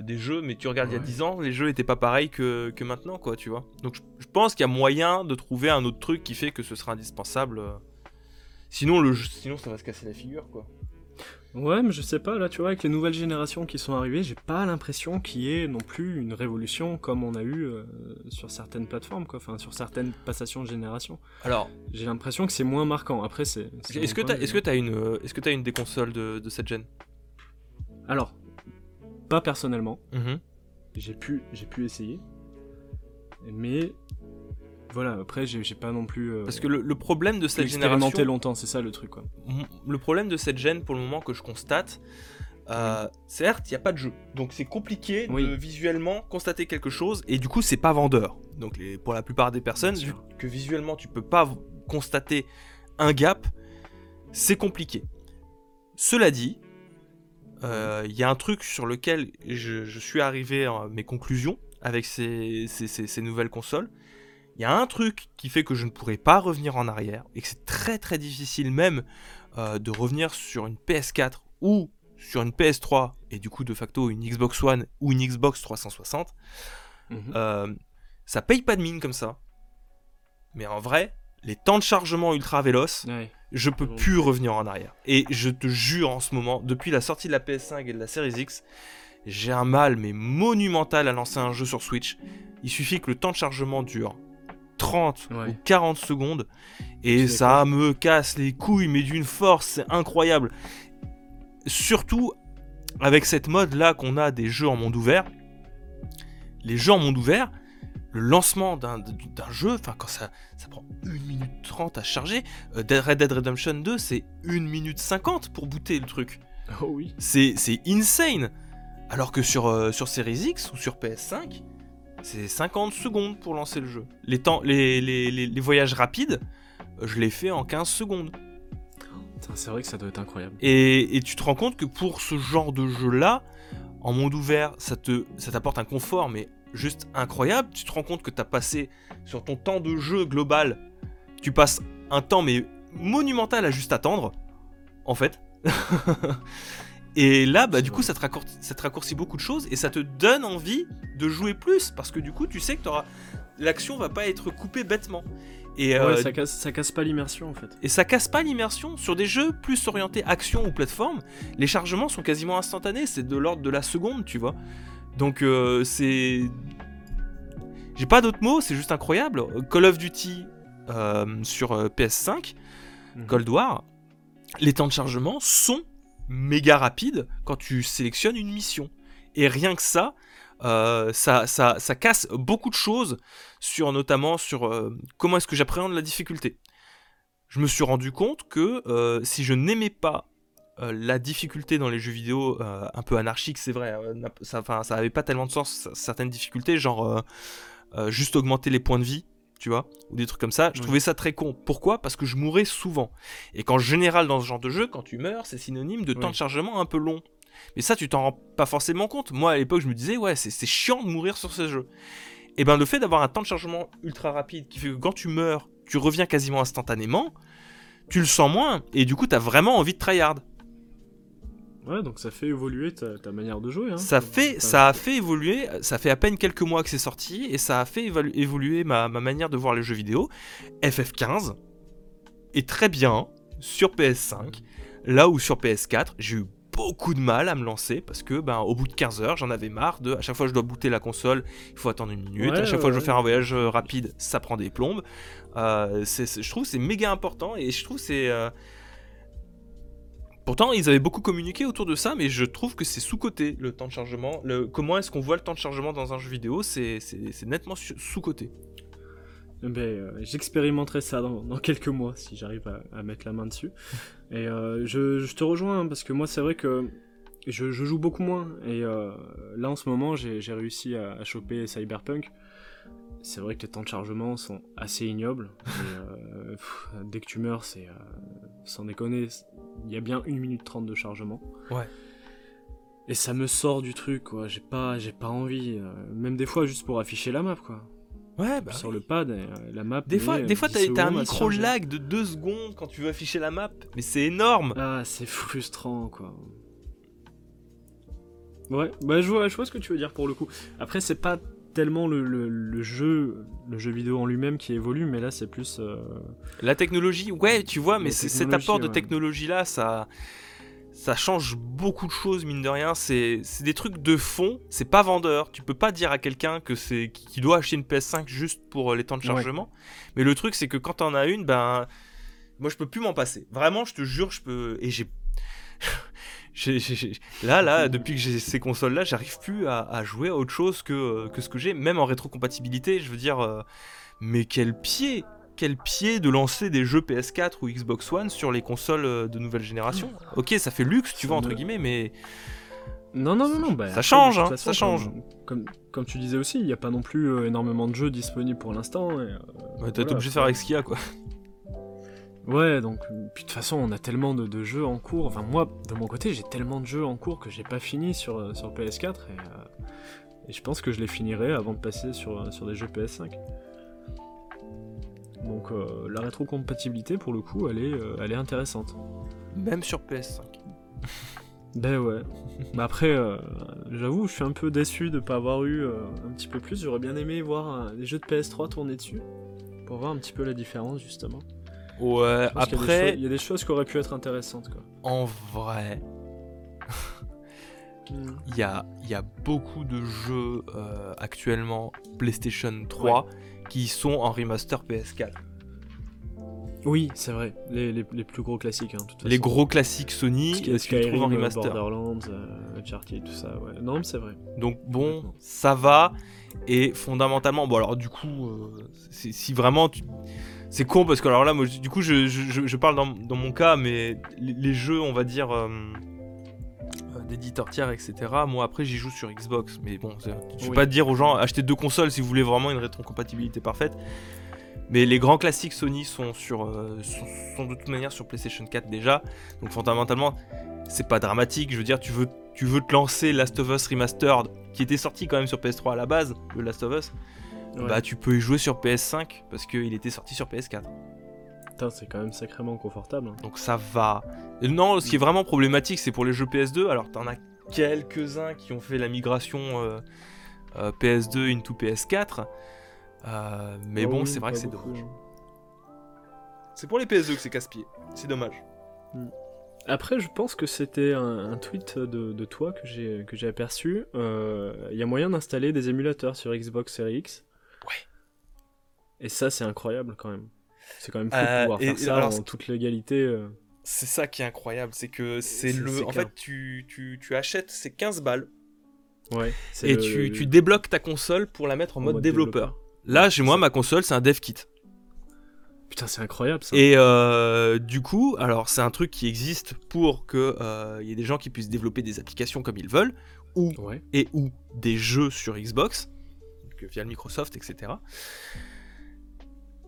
des jeux, mais tu regardes il y a 10 ans, les jeux étaient pas pareils que, maintenant, quoi, tu vois. Donc je, pense qu'il y a moyen de trouver un autre truc qui fait que ce sera indispensable. Sinon, le, sinon ça va se casser la figure, quoi. Ouais, mais je sais pas, là, tu vois, avec les nouvelles générations qui sont arrivées, j'ai pas l'impression qu'il y ait non plus une révolution comme on a eu euh, sur certaines plateformes, quoi, enfin, sur certaines passations de génération. Alors, j'ai l'impression que c'est moins marquant. Après, c'est. Est-ce que t'as, t'as une, euh, que t'as une des consoles de, cette gen? Alors, pas personnellement. Mm-hmm. J'ai pu, j'ai pu essayer, mais voilà, après, j'ai pas non plus. Euh, Parce que le, problème de cette génération. longtemps, c'est ça le truc, quoi. Le problème de cette gêne, pour le moment, que je constate, euh, certes, il n'y a pas de jeu. Donc c'est compliqué de visuellement constater quelque chose, et du coup, c'est pas vendeur. Donc les, pour la plupart des personnes, vu que visuellement, tu peux pas constater un gap, c'est compliqué. Cela dit, il y a un truc sur lequel je, suis arrivé à mes conclusions avec ces nouvelles consoles il y a un truc qui fait que je ne pourrais pas revenir en arrière, et que c'est très très difficile même euh, de revenir sur une PS4 ou sur une PS3, et du coup de facto une Xbox One ou une Xbox 360. Mhm. Euh, ça paye pas de mine comme ça. Mais en vrai, les temps de chargement ultra véloces, je peux plus revenir en arrière. Et je te jure en ce moment, depuis la sortie de la PS5 et de la Series X, j'ai un mal mais monumental à lancer un jeu sur Switch. Il suffit que le temps de chargement dure 30 ou 40 secondes et ça me casse les couilles mais d'une force c'est incroyable surtout avec cette mode là qu'on a des jeux en monde ouvert les jeux en monde ouvert le lancement d'un jeu, enfin quand ça, ça prend 1 minute 30 à charger, euh, Red Dead Redemption 2 c'est 1 minute 50 pour booter le truc. Oh oui. C'est insane. Alors que sur, euh, sur Series X ou sur PS5, c'est 50 secondes pour lancer le jeu. Les, temps, les, les, voyages rapides, je les fais en 15 secondes. C'est vrai que ça doit être incroyable. Et, tu te rends compte que pour ce genre de jeu-là, en monde ouvert, ça te ça t'apporte un confort, mais juste incroyable. Tu te rends compte que tu as passé sur ton temps de jeu global, tu passes un temps mais monumental à juste attendre, en fait. Et là, bah, du coup, ça te, raccourcit, beaucoup de choses et ça te donne envie de jouer plus parce que du coup, tu sais que l'action va pas être coupée bêtement. Et euh, ça, casse, ça casse pas l'immersion en fait. Et ça casse pas l'immersion. Sur des jeux plus orientés action ou plateforme, les chargements sont quasiment instantanés. C'est de l'ordre de la seconde, tu vois. Donc euh, c'est. J'ai pas d'autres mots, c'est juste incroyable. Call of Duty euh, sur PS5, mhm. Cold War, les temps de chargement sont méga rapide quand tu sélectionnes une mission. Et rien que ça, euh, ça, ça, ça, casse beaucoup de choses, sur, notamment sur euh, comment est-ce que j'appréhende la difficulté. Je me suis rendu compte que euh, si je n'aimais pas la difficulté dans les jeux vidéo un peu anarchique, c'est vrai, ça, ça avait pas tellement de sens, certaines difficultés, genre juste augmenter les points de vie, tu vois, ou des trucs comme ça. Je trouvais ça très con. Pourquoi? Parce que je mourais souvent. Et qu'en général, dans ce genre de jeu, quand tu meurs, c'est synonyme de temps de chargement un peu long. Mais ça, tu t'en rends pas forcément compte. Moi, à l'époque, je me disais, ouais, c'est chiant de mourir sur ce jeu. Et ben, le fait d'avoir un temps de chargement ultra rapide qui fait que quand tu meurs, tu reviens quasiment instantanément, tu le sens moins. Et du coup, t'as vraiment envie de tryhard. Ouais, donc ça fait évoluer ta, manière de jouer. Hein. Ça, fait, ça a fait évoluer, ça fait à peine quelques mois que c'est sorti, et ça a fait évoluer ma, manière de voir les jeux vidéo. FF15 est très bien sur PS5, là où sur PS4, j'ai eu beaucoup de mal à me lancer parce que ben au bout de 15 heures j'en avais marre de à chaque fois que je dois booter la console il faut attendre une minute à chaque fois que je veux faire un voyage euh, rapide ça prend des plombes euh, je trouve c'est méga important et je trouve c'est euh, Pourtant, ils avaient beaucoup communiqué autour de ça, mais je trouve que c'est sous-côté le temps de chargement. Comment est-ce qu'on voit le temps de chargement dans un jeu vidéo C'est nettement sous-côté. Ben, euh, j'expérimenterai ça dans, quelques mois si j'arrive à, mettre la main dessus. Et euh, je, te rejoins hein, parce que moi c'est vrai que je, joue beaucoup moins et euh, là en ce moment j'ai réussi à, choper Cyberpunk. C'est vrai que les temps de chargement sont assez ignobles. euh, pff, dès que tu meurs, c'est euh, sans déconner, il y a bien 1 minute 30 de chargement. Ouais. Et ça me sort du truc quoi. J'ai pas j'ai pas envie. euh, même des fois juste pour afficher la map quoi. Ouais, bah. sur oui. le pad, euh, la map. Des fois, des fois 10 t'as un micro lag de 2 secondes quand tu veux afficher la map, mais c'est énorme. Ah, c'est frustrant, quoi. Ouais, bah je vois, je vois ce que tu veux dire pour le coup. Après, c'est pas tellement le, le- le jeu, le jeu vidéo en lui-même qui évolue, mais là, c'est plus. euh, La technologie, ouais, tu vois, mais cet apport de ouais. technologie là, ça, ça change beaucoup de choses mine de rien. C'est des trucs de fond, c'est pas vendeur. Tu peux pas dire à quelqu'un que c'est qu'il doit acheter une PS5 juste pour euh, les temps de Ouais. chargement. Mais le truc, c'est que quand t'en as une, ben, moi je peux plus m'en passer. Vraiment, je te jure, je peux. Et j'ai. Là, là, depuis que j'ai ces consoles-là, j'arrive plus à, à jouer à autre chose que, que ce que j'ai, même en rétrocompatibilité. Je veux dire, euh, mais quel pied quel pied de lancer des jeux PS4 ou Xbox One sur les consoles euh, de nouvelle génération? Ok, ça fait luxe, tu vois, entre me- guimmets, mais Non, non, non, non. Bah, Ça change, hein, ça change. Comme, comme, comme tu disais aussi, il n'y a pas non plus euh, énormément de jeux disponibles pour l'instant. euh, ouais, t'es voilà, obligé de faire avec ce qu'il y a, quoi. Ouais, donc, puis de toute façon, on a tellement de, de jeux en cours. Enfin, moi, de mon côté, j'ai tellement de jeux en cours que j'ai pas fini sur, euh, sur PS4 et, euh, et je pense que je les finirai avant de passer sur, euh, sur des jeux PS5. Donc, euh, la rétrocompatibilité, pour le coup, elle est, euh, elle est intéressante. Même sur PS5. Ben ouais. Mais après, j'avoue, je suis un peu déçu de pas avoir eu un petit peu plus. J'aurais bien aimé voir des jeux de PS3 tourner dessus. Pour voir un petit peu la différence, justement. Ouais, après, il y, a des choses qui auraient pu être intéressantes, quoi. en vrai, il y a, y a beaucoup de jeux euh, actuellement PlayStation 3 qui sont en remaster PS4. Oui, c'est vrai. Les, les, les plus gros classiques, hein, toute Les façon. gros classiques Sony, Ce qui est tu les trouves en euh, remaster. Borderlands, euh, Uncharted, tout ça, ouais. Non, mais c'est vrai. Donc bon, ça va. Et fondamentalement, bon alors du coup, euh, si vraiment tu... C'est con parce que alors là, moi, du coup, je, je- parle dans, dans mon cas, mais les, les jeux, on va dire, euh, euh, d'éditeurs tiers, etc. Moi, après, j'y joue sur Xbox. Mais bon, je vais Oui. pas dire aux gens, achetez deux consoles si vous voulez vraiment une rétrocompatibilité parfaite. Mais les grands classiques Sony sont, sur, euh, sont, sont de toute manière sur PlayStation 4 déjà. Donc fondamentalement, c'est pas dramatique. Je veux dire, tu veux, tu veux te lancer Last of Us Remastered, qui était sorti quand même sur PS3 à la base, le Last of Us. Ouais. Bah, tu peux y jouer sur PS5 parce qu'il était sorti sur PS4. Putain, c'est quand même sacrément confortable. hein. Donc ça va. Et non, ce qui est vraiment problématique, c'est pour les jeux PS2. Alors, t'en as quelques-uns qui ont fait la migration euh, euh, PS2 into PS4. Euh, mais Oh bon, oui, c'est vrai que c'est dommage. hein. C'est pour les PS2 que c'est casse-pied. C'est dommage. Après, je pense que c'était un, un tweet de, de toi que j'ai que j'ai aperçu. Euh, Il y a moyen d'installer des émulateurs sur Xbox Series X. Et ça, c'est incroyable quand même. C'est quand même fou Euh, de pouvoir et- faire ça alors, en toute légalité. euh. C'est ça qui est incroyable, c'est que c'est le. En clair. fait, tu, tu, tu achètes ces 15 balles Ouais. et le- tu, le- tu débloques ta console pour la mettre en, en mode, mode développeur. Là, chez moi, ça. ma console, c'est un dev kit. Putain, c'est incroyable ça. Et euh, du coup, alors c'est un truc qui existe pour que euh, il y ait des gens qui puissent développer des applications comme ils veulent, ou Ouais. et ou des jeux sur Xbox, donc, euh, via le Microsoft, etc.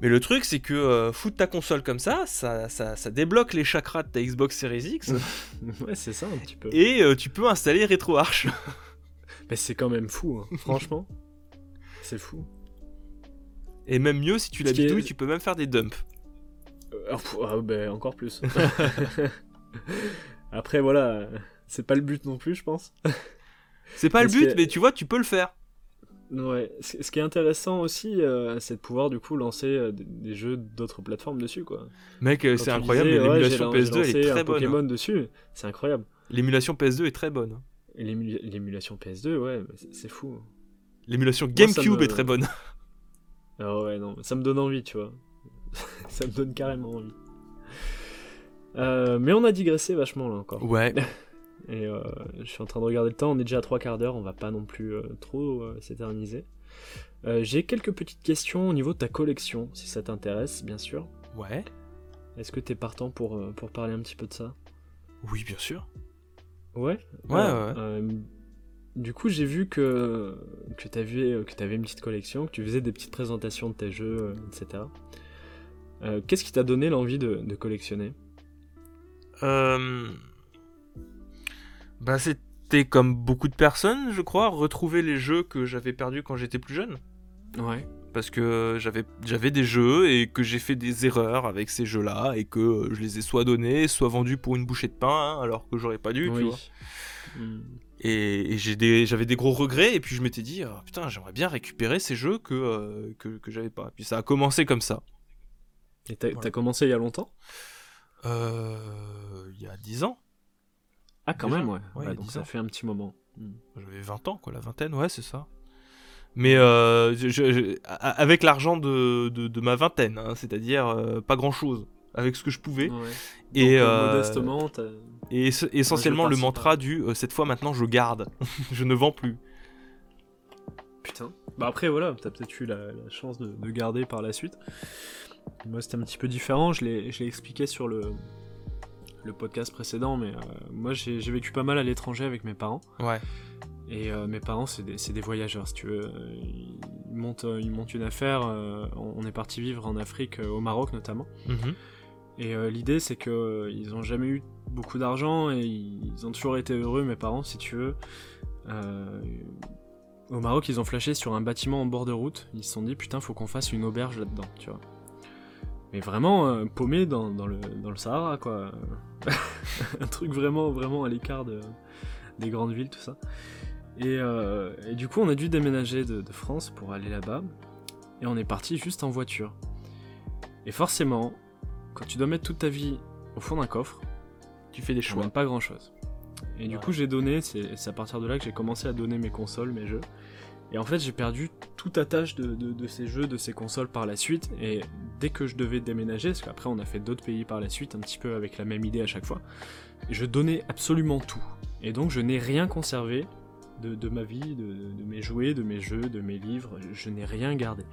Mais le truc, c'est que euh, foutre ta console comme ça, ça, ça, ça débloque les chakras de ta Xbox Series X, ouais, c'est ça un petit peu. et euh, tu peux installer RetroArch. Mais c'est quand même fou, hein. franchement. C'est fou. Et même mieux, si tu la Ce qui est- bidouilles, tu peux même faire des dumps. Euh, ah, ah, ben, encore plus. Après, voilà, c'est pas le but non plus, je pense. C'est pas le but, mais tu vois, tu peux le faire. Ouais, ce qui est intéressant aussi, euh, c'est de pouvoir du coup lancer euh, des- jeux d'autres plateformes dessus, quoi. Mec, euh, c'est incroyable, ouais, l'émulation j'ai lan- j'ai PS2, elle est très bonne. hein. Pokémon dessus, c'est incroyable. L'émulation PS2 est très bonne. L'ému- l'émulation PS2, ouais, c'est- fou. L'émulation GameCube me- est très bonne. Ah ouais, non, ça me donne envie, tu vois. ça me donne carrément envie. Euh, mais on a digressé vachement là encore. Ouais. Et euh, je suis en train de regarder le temps, on est déjà à trois quarts d'heure, on va pas non plus euh, trop euh, s'éterniser. J'ai quelques petites questions au niveau de ta collection, si ça t'intéresse, bien sûr. Ouais. Est-ce que t'es partant pour, pour parler un petit peu de ça? Oui, bien sûr. Ouais Ouais, ouais, ouais. Du coup, j'ai vu que, que tu avais, une petite collection, que tu faisais des petites présentations de tes jeux, etc. Qu'est-ce qui t'a donné l'envie de, de collectionner? Euh... Bah, c'était comme beaucoup de personnes, je crois, retrouver les jeux que j'avais perdus quand j'étais plus jeune. Ouais. Parce que j'avais j'avais des jeux et que j'ai fait des erreurs avec ces jeux-là et que euh, je les ai soit donnés, soit vendus pour une bouchée de pain, hein, alors que j'aurais pas dû, tu Oui. vois. Hmm. Et, et j'ai des, j'avais des gros regrets, et puis je m'étais dit, Ah, putain, j'aimerais bien récupérer ces jeux que, euh, que, que j'avais pas. Puis ça a commencé comme ça. Et t'as Voilà. t'as commencé il y a longtemps? Euh, Il y a 10 ans, Ah, quand Déjà même, ouais. A donc 10 ça fait un petit moment. Hmm. j'avais 20 ans, quoi, la vingtaine, ouais, c'est ça. Mais euh, je- je- avec l'argent de, de, de ma vingtaine, hein, c'est-à-dire euh, pas grand-chose, avec ce que je pouvais. Ouais. Et, Donc, euh, modestement, Et es- essentiellement le mantra du cette fois maintenant je garde, je ne vends plus. Putain. Bah après voilà, t'as peut-être eu la, la chance de, de garder par la suite. Moi c'était un petit peu différent, je l'ai expliqué sur le, le podcast précédent, mais euh, moi j'ai vécu pas mal à l'étranger avec mes parents. Ouais. Et euh, mes parents c'est des, des voyageurs si tu veux. Ils montent, euh, ils montent une affaire, on est parti vivre en Afrique, au Maroc notamment. Mhm. Et l'idée, c'est que ils ont jamais eu beaucoup d'argent et ils ont toujours été heureux, mes parents, si tu veux. Au Maroc, ils ont flashé sur un bâtiment en bord de route. Ils se sont dit, putain, faut qu'on fasse une auberge là-dedans, tu vois. Mais vraiment euh, paumé dans, dans le, dans le Sahara, quoi. un truc vraiment, vraiment à l'écart de- des grandes villes, tout ça. Et, euh, et du coup, on a dû déménager de, de France pour aller là-bas. Et on est parti juste en voiture. Et forcément, quand tu dois mettre toute ta vie au fond d'un coffre, Tu fais des choix. pas grand chose. Et du coup, j'ai donné, c'est à partir de là que j'ai commencé à donner mes consoles, mes jeux. Et en fait, j'ai perdu toute attache de, ces jeux, de ces consoles par la suite. Et dès que je devais déménager, parce qu'après on a fait d'autres pays par la suite, un petit peu avec la même idée à chaque fois, je donnais absolument tout. Et donc, je n'ai rien conservé de, ma vie, de, mes jouets, de mes jeux, de mes livres. Je, je n'ai rien gardé.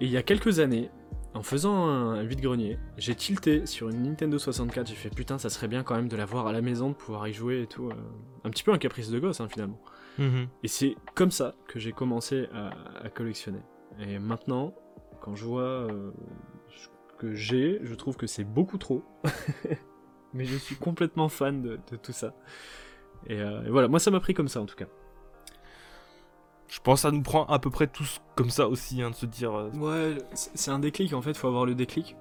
Et il y a quelques années, en faisant un vide-grenier, j'ai tilté sur une Nintendo 64. J'ai fait putain, ça serait bien quand même de l'avoir à la maison, de pouvoir y jouer et tout. euh. Un petit peu un caprice de gosse, hein, finalement. Mhm. Et c'est comme ça que j'ai commencé à, à collectionner. Et maintenant, quand je vois euh, ce que j'ai, je trouve que c'est beaucoup trop. Mais je suis complètement fan de, de tout ça. Et, euh, et voilà, moi ça m'a pris comme ça en tout cas. Je pense que ça nous prend à peu près tous comme ça aussi, hein, de se dire. euh, Ouais, c'est c'est un déclic en fait, faut avoir le déclic.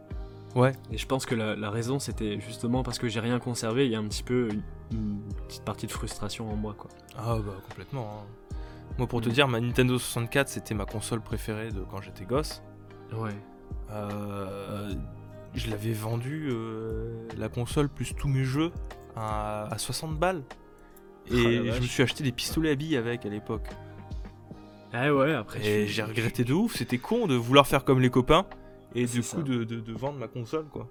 Ouais. Et je pense que la, la raison c'était justement parce que j'ai rien conservé, il y a un petit peu une, une petite partie de frustration en moi quoi. Ah bah complètement. hein. Moi pour te Mm. dire, ma Nintendo 64 c'était ma console préférée de quand j'étais gosse. Ouais. Euh, je l'avais vendue, euh, la console plus tous mes jeux, à, à 60 balles. Et Oh la je me suis acheté des pistolets à billes avec à l'époque. Ah ouais, après. Et j'ai regretté de ouf, c'était con de vouloir faire comme les copains et du ça. coup de, de- de vendre ma console quoi.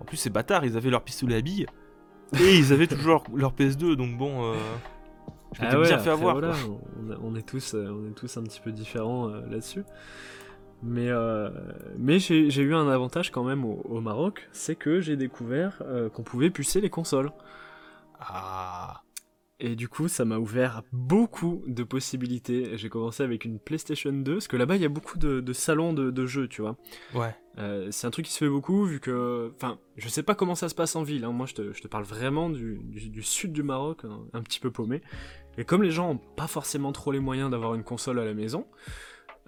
En plus ces bâtards ils avaient leur pistolet à billes et ils avaient toujours leur PS2 donc bon euh, je Ah ouais, bien fait avoir voilà, on, est tous, euh, on est tous un petit peu différents euh, là-dessus. Mais, euh, mais j'ai j'ai eu un avantage quand même au, au Maroc, c'est que j'ai découvert euh, qu'on pouvait pucer les consoles. Ah Et du coup, ça m'a ouvert beaucoup de possibilités. J'ai commencé avec une PlayStation 2, parce que là-bas, il y a beaucoup de, de salons de, de jeux, tu vois. ouais. Euh, c'est un truc qui se fait beaucoup, vu que... Enfin, je sais pas comment ça se passe en ville, hein. moi je te, je te parle vraiment du, du- du sud du Maroc, hein, un petit peu paumé. Et comme les gens ont pas forcément trop les moyens d'avoir une console à la maison,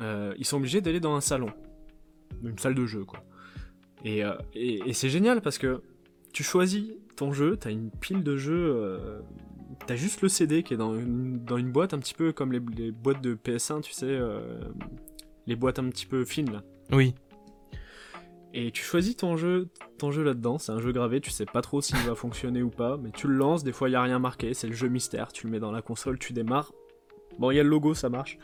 euh, ils sont obligés d'aller dans un salon. Une salle de jeu, quoi. Et, euh, et, et c'est génial, parce que tu choisis ton jeu, t'as une pile de jeux... euh, T'as juste le CD qui est dans une, dans une boîte un petit peu comme les, les boîtes de PS1, tu sais, euh, les boîtes un petit peu fines là. Oui. Et tu choisis ton jeu, ton jeu là-dedans, c'est un jeu gravé, tu sais pas trop s'il va fonctionner ou pas, mais tu le lances, des fois il a rien marqué, c'est le jeu mystère, tu le mets dans la console, tu démarres. Bon, il y a le logo, ça marche.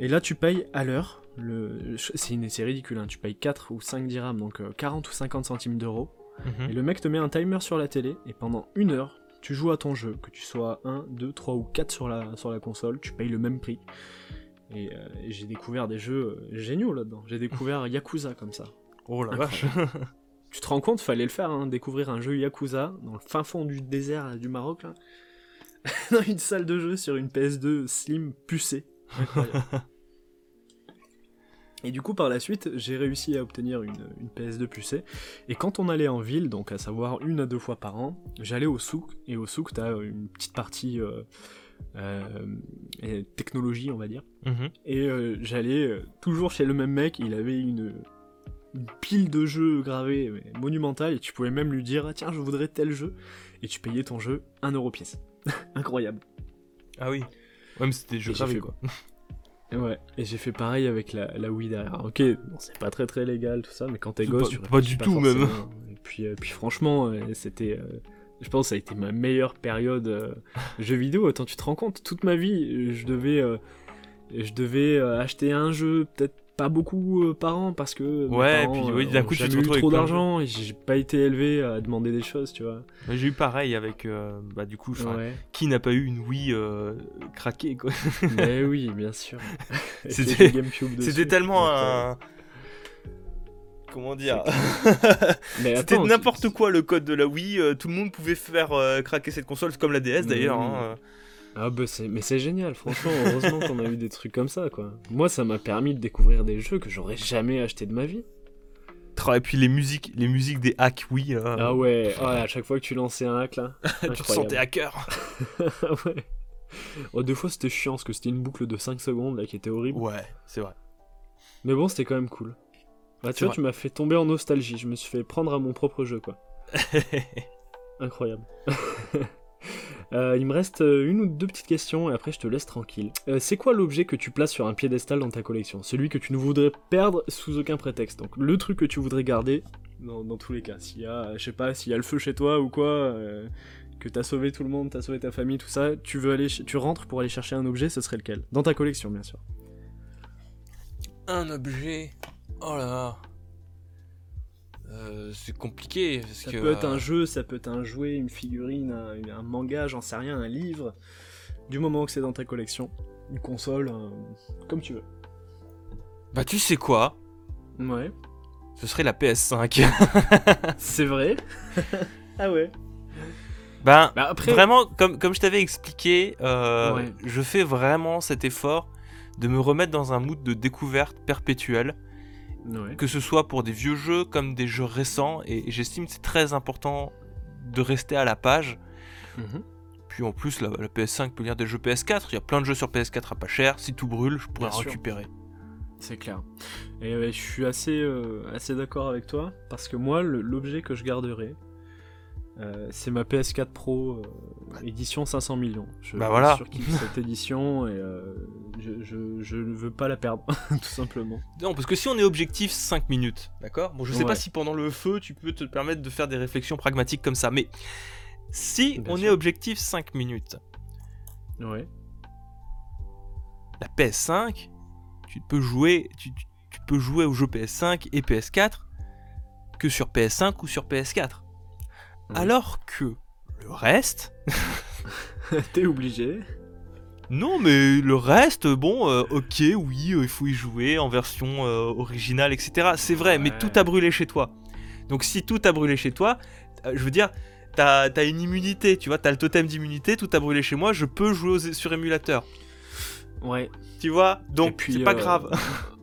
Et là tu payes à l'heure, le... c'est ridicule, hein, tu payes 4 ou 5 dirhams, donc euh, 40 ou 50 centimes d'euros. Mhm. Et le mec te met un timer sur la télé, et pendant une heure, tu joues à ton jeu, que tu sois 1, 2, 3 ou 4 sur la, sur la console, tu payes le même prix. Et, euh, et j'ai découvert des jeux euh, géniaux là-dedans. J'ai découvert Yakuza comme ça. Oh la vache. Tu te rends compte, fallait le faire, hein, découvrir un jeu Yakuza dans le fin fond du désert là, du Maroc, là. dans une salle de jeu sur une PS2 slim pucée. Et du coup, par la suite, j'ai réussi à obtenir une, une PS2 pucée. Et quand on allait en ville, donc à savoir une à deux fois par an, j'allais au souk. Et au souk, t'as une petite partie euh, euh, technologie, on va dire. Mhm. Et euh, j'allais toujours chez le même mec, il avait une, une pile de jeux gravés monumentale, et tu pouvais même lui dire ah, tiens, je voudrais tel jeu, et tu payais ton jeu 1 euro pièce. Incroyable. Ah oui. Ouais, mais c'était des jeux gravés quoi. Et ouais, et j'ai fait pareil avec la, la Wii derrière. Ok, bon, c'est pas très très légal tout ça, mais quand t'es gosse, pas- tu pas du tout, même. Et puis, euh, puis franchement, euh, c'était. euh, je pense que ça a été ma meilleure période jeux vidéo. Attends, tu te rends compte, toute ma vie, je devais, euh, je devais acheter un jeu, peut-être pas beaucoup euh, par an, parce que. Ouais, parents, puis, oui, euh, d'un coup, tu te retrouves trop d'argent et j'ai pas été élevé à demander des choses, tu vois. J'ai eu pareil avec. euh, bah, du coup, Ouais. qui n'a pas eu une Wii euh, craquée quoi Mais oui, bien sûr. C'était-. C'était tellement Donc, un. Comment dire C'était n'importe quoi le code de la Wii. tout le monde pouvait faire craquer cette console, comme la DS d'ailleurs. Oui. hein. Ah bah c'est mais c'est génial, franchement, heureusement qu'on a eu des trucs comme ça quoi. Moi ça m'a permis de découvrir des jeux que j'aurais jamais acheté de ma vie. Et puis les musiques, les musiques des hacks là, Ah ouais, à chaque fois que tu lançais un hack là. tu te sentais hacker. Ouais. Oh, deux fois c'était chiant parce que c'était une boucle de 5 secondes là qui était horrible. Ouais, c'est vrai. Mais bon, c'était quand même cool. Bah tu vois, vrai. tu m'as fait tomber en nostalgie, je me suis fait prendre à mon propre jeu quoi. Incroyable. Euh, il me reste euh, une ou deux petites questions et après je te laisse tranquille. Euh, c'est quoi l'objet que tu places sur un piédestal dans ta collection? Celui que tu ne voudrais perdre sous aucun prétexte. Donc le truc que tu voudrais garder dans, tous les cas. S'il y a, je sais pas, s'il y a le feu chez toi ou quoi, que t'as sauvé tout le monde, t'as sauvé ta famille, tout ça, tu veux aller, tu rentres pour aller chercher un objet, ce serait lequel? Dans ta collection bien sûr. Un objet. Oh là là. Euh, c'est compliqué. Parce Ça que, peut être euh, un jeu, ça peut être un jouet, une figurine, un, un manga, j'en sais rien, un livre. Du moment que c'est dans ta collection, une console, comme tu veux. Bah, tu sais quoi? Ouais. Ce serait la PS5. C'est vrai? Ah ouais ben, Bah après. vraiment, comme, comme je t'avais expliqué, euh, Ouais. je fais vraiment cet effort de me remettre dans un mood de découverte perpétuelle, Ouais. que ce soit pour des vieux jeux comme des jeux récents, et, et j'estime que c'est très important de rester à la page. Mhm. Puis en plus, la, la PS5 peut lire des jeux PS4, il y a plein de jeux sur PS4 à pas cher, si tout brûle, je pourrais récupérer. C'est clair. Et ouais, je suis assez, euh, assez d'accord avec toi, parce que moi, l'objet que je garderai, euh, c'est ma PS4 Pro euh, édition 500 millions. Je Bah voilà. surkiffe cette édition et euh, je, je, je ne veux pas la perdre, tout simplement. Non, parce que si on est objectif 5 minutes, d'accord? Bon, je sais Ouais. pas si pendant le feu, tu peux te permettre de faire des réflexions pragmatiques comme ça, mais si Bien on sûr. est objectif 5 minutes, Ouais. la PS5, tu peux jouer, tu, tu- tu peux jouer aux jeux PS5 et PS4 que sur PS5 ou sur PS4. Alors que le reste, T'es obligé. non, mais le reste, bon, euh, ok, oui, euh, il faut y jouer en version euh, originale, etc. C'est vrai, mais tout a brûlé chez toi. Donc si tout a brûlé chez toi, je veux dire, t'as as une immunité, tu vois, t'as le totem d'immunité, tout a brûlé chez moi, je peux jouer aux- sur émulateur. Ouais. Tu vois? Donc c'est pas grave.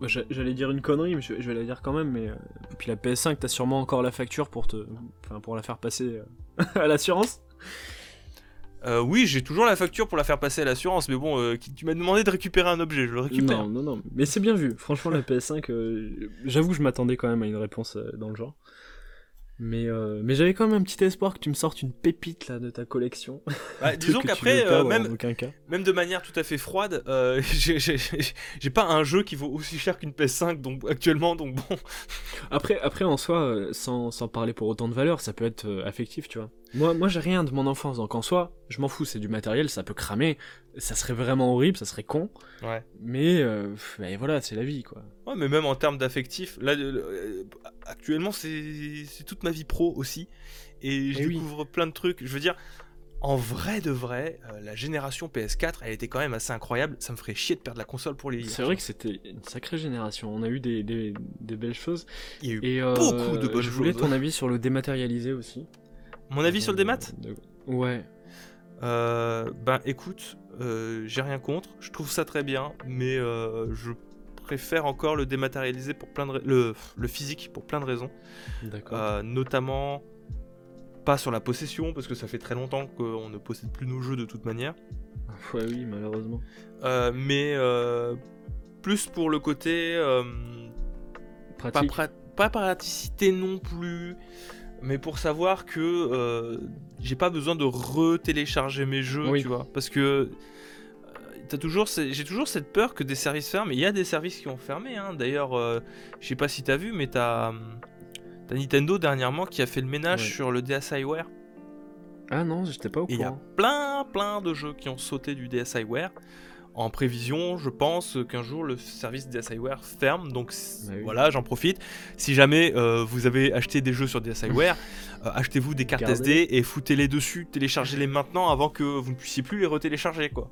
Bah, j'a- J'allais dire une connerie, mais je, vais la dire quand même. Mais euh, et puis la PS5, t'as sûrement encore la facture pour te, enfin pour la faire passer euh, à l'assurance. Euh, oui, j'ai toujours la facture pour la faire passer à l'assurance, mais bon, euh, tu m'as demandé de récupérer un objet, je le récupère. Non, non, non. Mais c'est bien vu. Franchement, la PS5, euh, j'avoue, que je m'attendais quand même à une réponse euh, dans le genre. Mais, euh, mais j'avais quand même un petit espoir que tu me sortes une pépite là de ta collection. Bah, disons qu'après, euh, même, de manière tout à fait froide, euh, j'ai- pas un jeu qui vaut aussi cher qu'une PS5 donc, actuellement, donc bon. Après, après en soi, euh, sans, sans parler pour autant de valeur, ça peut être affectif, tu vois. Moi, moi j'ai rien de mon enfance, donc en soi, je m'en fous, c'est du matériel, ça peut cramer, ça serait vraiment horrible, ça serait con, Ouais. mais euh, bah, voilà, c'est la vie, quoi. Ouais, mais même en termes d'affectif, là, euh, actuellement, c'est toute ma vie pro aussi. Et je Eh oui. découvre plein de trucs. Je veux dire, en vrai de vrai, euh, la génération PS4, elle était quand même assez incroyable. Ça me ferait chier de perdre la console pour les. C'est vrai que c'était une sacrée génération. On a eu des, des, des belles choses. Il y a eu Et euh, beaucoup de bonnes Je voulais choses. ton avis sur le dématérialisé aussi. Mon avis sur le démat Ouais. Euh, Ben écoute, euh, j'ai rien contre. Je trouve ça très bien, mais euh, je préfère encore le dématérialisé pour plein de le, le physique pour plein de raisons. D'accord. Notamment pas sur la possession parce que ça fait très longtemps qu'on ne possède plus nos jeux de toute manière. Ouais, oui, malheureusement. Mais plus pour le côté pas, pra- pas praticité non plus, mais pour savoir que euh, j'ai pas besoin de re-télécharger mes jeux, Oui. tu vois, parce que euh, toujours, j'ai toujours cette peur que des services ferment. Il y a des services qui ont fermé, hein. D'ailleurs, euh, je sais pas si t'as vu, mais t'as hum, Nintendo dernièrement qui a fait le ménage Ouais. sur le DSiWare. Ah non, j'étais pas au Et il y a courant. plein, plein de jeux qui ont sauté du DSiWare. En prévision, je pense qu'un jour le service DSiWare ferme. Donc Bah oui. voilà, j'en profite. Si jamais euh, vous avez acheté des jeux sur DSiWare, euh, achetez-vous des cartes. SD et foutez-les dessus. Téléchargez-les maintenant avant que vous ne puissiez plus les retélécharger. quoi.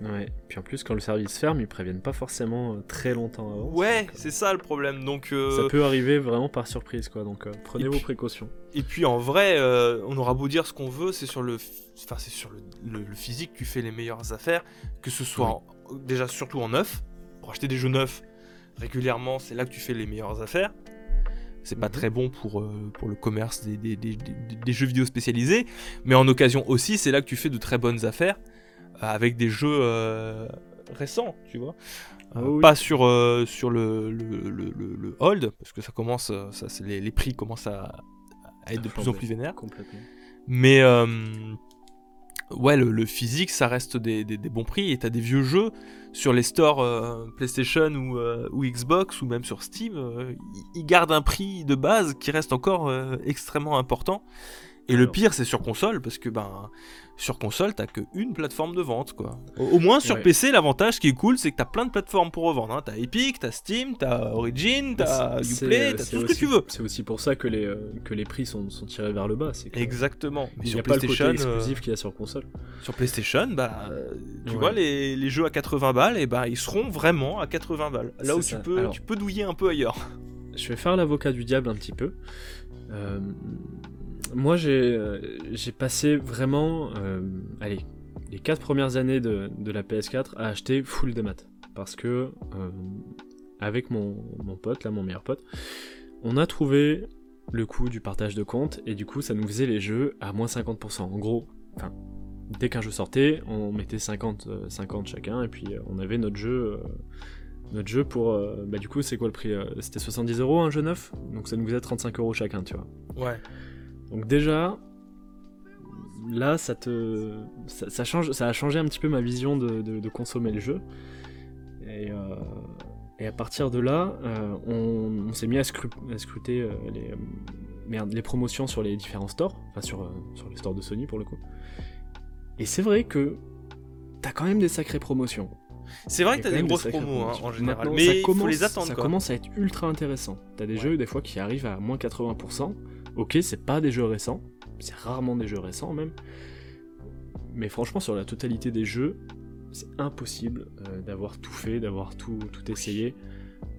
Ouais. Puis en plus, quand le service ferme, ils préviennent pas forcément euh, très longtemps avant. Ouais, euh, c'est ça le problème. Donc, euh, Ça peut arriver vraiment par surprise, quoi. Donc euh, prenez Et vos puis- précautions. Et puis en vrai, euh, on aura beau dire ce qu'on veut, c'est sur le, enfin c'est sur le, le- le physique que tu fais les meilleures affaires, que ce soit en- déjà surtout en neuf. Pour acheter des jeux neufs régulièrement, c'est là que tu fais les meilleures affaires. C'est pas Mhm. très bon pour, pour le commerce des, des- des- jeux vidéo spécialisés, mais en occasion aussi, c'est là que tu fais de très bonnes affaires avec des jeux euh, récents, tu vois. Ah Euh, oui. Pas sur, euh, sur le, le, le- le- hold, parce que ça commence, ça, c'est- les, les prix commencent à, à être de plus en plus vénères. Complètement. Mais euh, ouais, le, physique, ça reste des, des- des bons prix. Et t'as des vieux jeux sur les stores PlayStation ou, ou Xbox ou même sur Steam. ils- gardent un prix de base qui reste encore extrêmement important. Et le pire, c'est sur console, parce que ben, sur console, t'as qu'une plateforme de vente, quoi. Au, au moins sur Ouais. PC, l'avantage qui est cool, c'est que t'as plein de plateformes pour revendre. hein. T'as Epic, t'as Steam, t'as Origin, t'as C'est- Uplay, t'as tout ce que aussi- tu veux. C'est aussi pour ça que les, euh, que les prix sont, sont tirés vers le bas. Que Exactement. Mais Il n'y sur a pas le côté PlayStation, euh, exclusif qu'il y a sur console. Sur PlayStation, bah, euh, tu Ouais. vois, les, les jeux à 80 balles, et bah, ils seront vraiment à 80 balles. Là où ça. tu peux, Alors- tu peux douiller un peu ailleurs. Je vais faire l'avocat du diable un petit peu. Euh, moi, j'ai euh, j'ai passé vraiment, euh, allez, les 4 premières années de, la PS4 à acheter full démat. Parce que, euh, avec mon, pote, là, mon meilleur pote, on a trouvé le coût du partage de compte, et du coup, ça nous faisait les jeux à moins 50%. En gros, enfin, dès qu'un jeu sortait, on mettait 50, euh, 50 chacun, et puis on avait notre jeu. notre jeu pour. bah, du coup, c'est quoi le prix C'était 70 euros un jeu neuf? Donc ça nous faisait 35 euros chacun, tu vois. Ouais. Donc déjà, là, ça te. Ça, ça change, ça a changé un petit peu ma vision de, de- de consommer le jeu. Et, euh, et à partir de là, euh, on, on s'est mis à, scru- à scruter euh, les, merde, les promotions sur les différents stores, enfin sur, sur les stores de Sony pour le coup. Et c'est vrai que t'as quand même des sacrées promotions. C'est vrai que t'as des grosses promos hein, promotions. en général. Maintenant, mais ça il faut commence- les attendre Ça quoi. commence à être ultra intéressant. T'as des Ouais. jeux des fois qui arrivent à moins 80%. Ok, c'est pas des jeux récents. C'est rarement des jeux récents même. Mais franchement, sur la totalité des jeux, c'est impossible euh, d'avoir tout fait, d'avoir tout, tout essayé.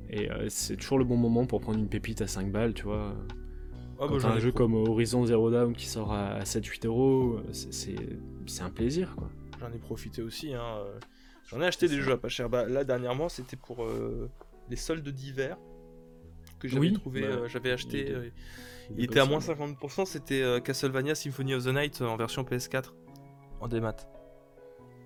Et euh, c'est toujours le bon moment pour prendre une pépite à 5 balles, tu vois. Ah, bah, Quand un jeu pro- comme Horizon Zero Dawn qui sort à 7-8 euros, c'est- un plaisir, quoi. J'en ai profité aussi. Hein. euh, J'en ai acheté des jeux à pas cher. Bah, là, dernièrement, c'était pour euh, les soldes d'hiver que j'avais Oui, trouvé. bah, j'avais acheté. Il il était à moins 50%. C'était euh, Castlevania Symphony of the Night euh, en version PS4 en démat.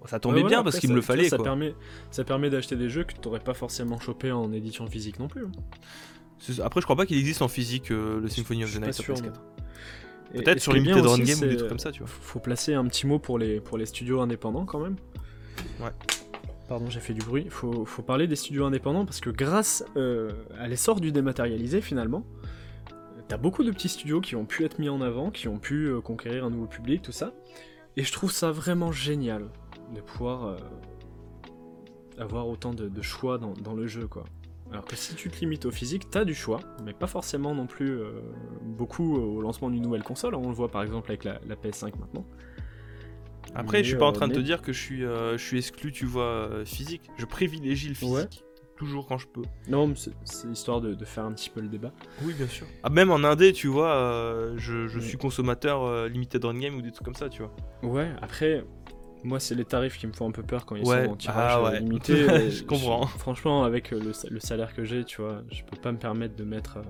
Ça tombait Ouais, voilà, bien parce après, qu'il me le tu fallait. Ça quoi. permet, ça permet d'acheter des jeux que t'aurais pas forcément chopé en édition physique non plus. hein. Après, je crois pas qu'il existe en physique euh, le Symphony of the Night sur sûr, PS4. Et- Peut-être sur Limited Run Game ou des trucs comme ça, tu vois. Faut placer un petit mot pour les, pour les studios indépendants quand même. Ouais. Pardon, j'ai fait du bruit. Faut, faut parler des studios indépendants parce que grâce euh, à l'essor du dématérialisé finalement, t'as beaucoup de petits studios qui ont pu être mis en avant, qui ont pu euh, conquérir un nouveau public, tout ça. Et je trouve ça vraiment génial de pouvoir euh, avoir autant de, de choix dans, dans le jeu, quoi. Alors que si tu te limites au physique, t'as du choix, mais pas forcément non plus euh, beaucoup au lancement d'une nouvelle console. On le voit par exemple avec la, la PS5 maintenant. Après, Mais, je suis pas en train de te dire que je suis, je suis exclu, tu vois, physique. Je privilégie le physique. Ouais. Toujours quand je peux. Non, mais c'est histoire de, de faire un petit peu le débat. Oui, bien sûr. Ah, même en indé, tu vois, euh, je, je suis consommateur euh, limited run game ou des trucs comme ça, tu vois. Ouais, après, moi, c'est les tarifs qui me font un peu peur quand ils Ouais, sont en tirage ah euh, ouais. limité. Je comprends. franchement, avec euh, le, sa- le salaire que j'ai, tu vois, je peux pas me permettre de mettre euh,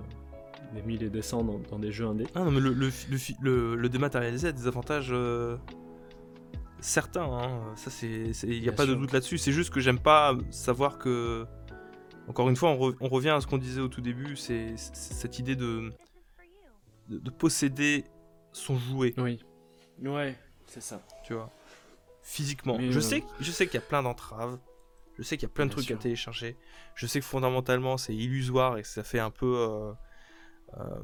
des 1000 et des cents dans, dans des jeux indés. Ah non, mais le, le, le, fi- le, le dématérialisé a des avantages euh, certains, hein. ça c'est, il n'y a Bien pas de doute là-dessus, c'est juste que j'aime pas savoir que, encore une fois, on, re- on revient à ce qu'on disait au tout début, c'est, cette idée de, de, de posséder son jouet, Oui. Ouais, c'est ça. tu vois, physiquement. Mais, je, euh, sais, je sais qu'il y a plein d'entraves, je sais qu'il y a plein de Bien trucs sûr. à télécharger, je sais que fondamentalement c'est illusoire et que ça fait un peu... euh, euh,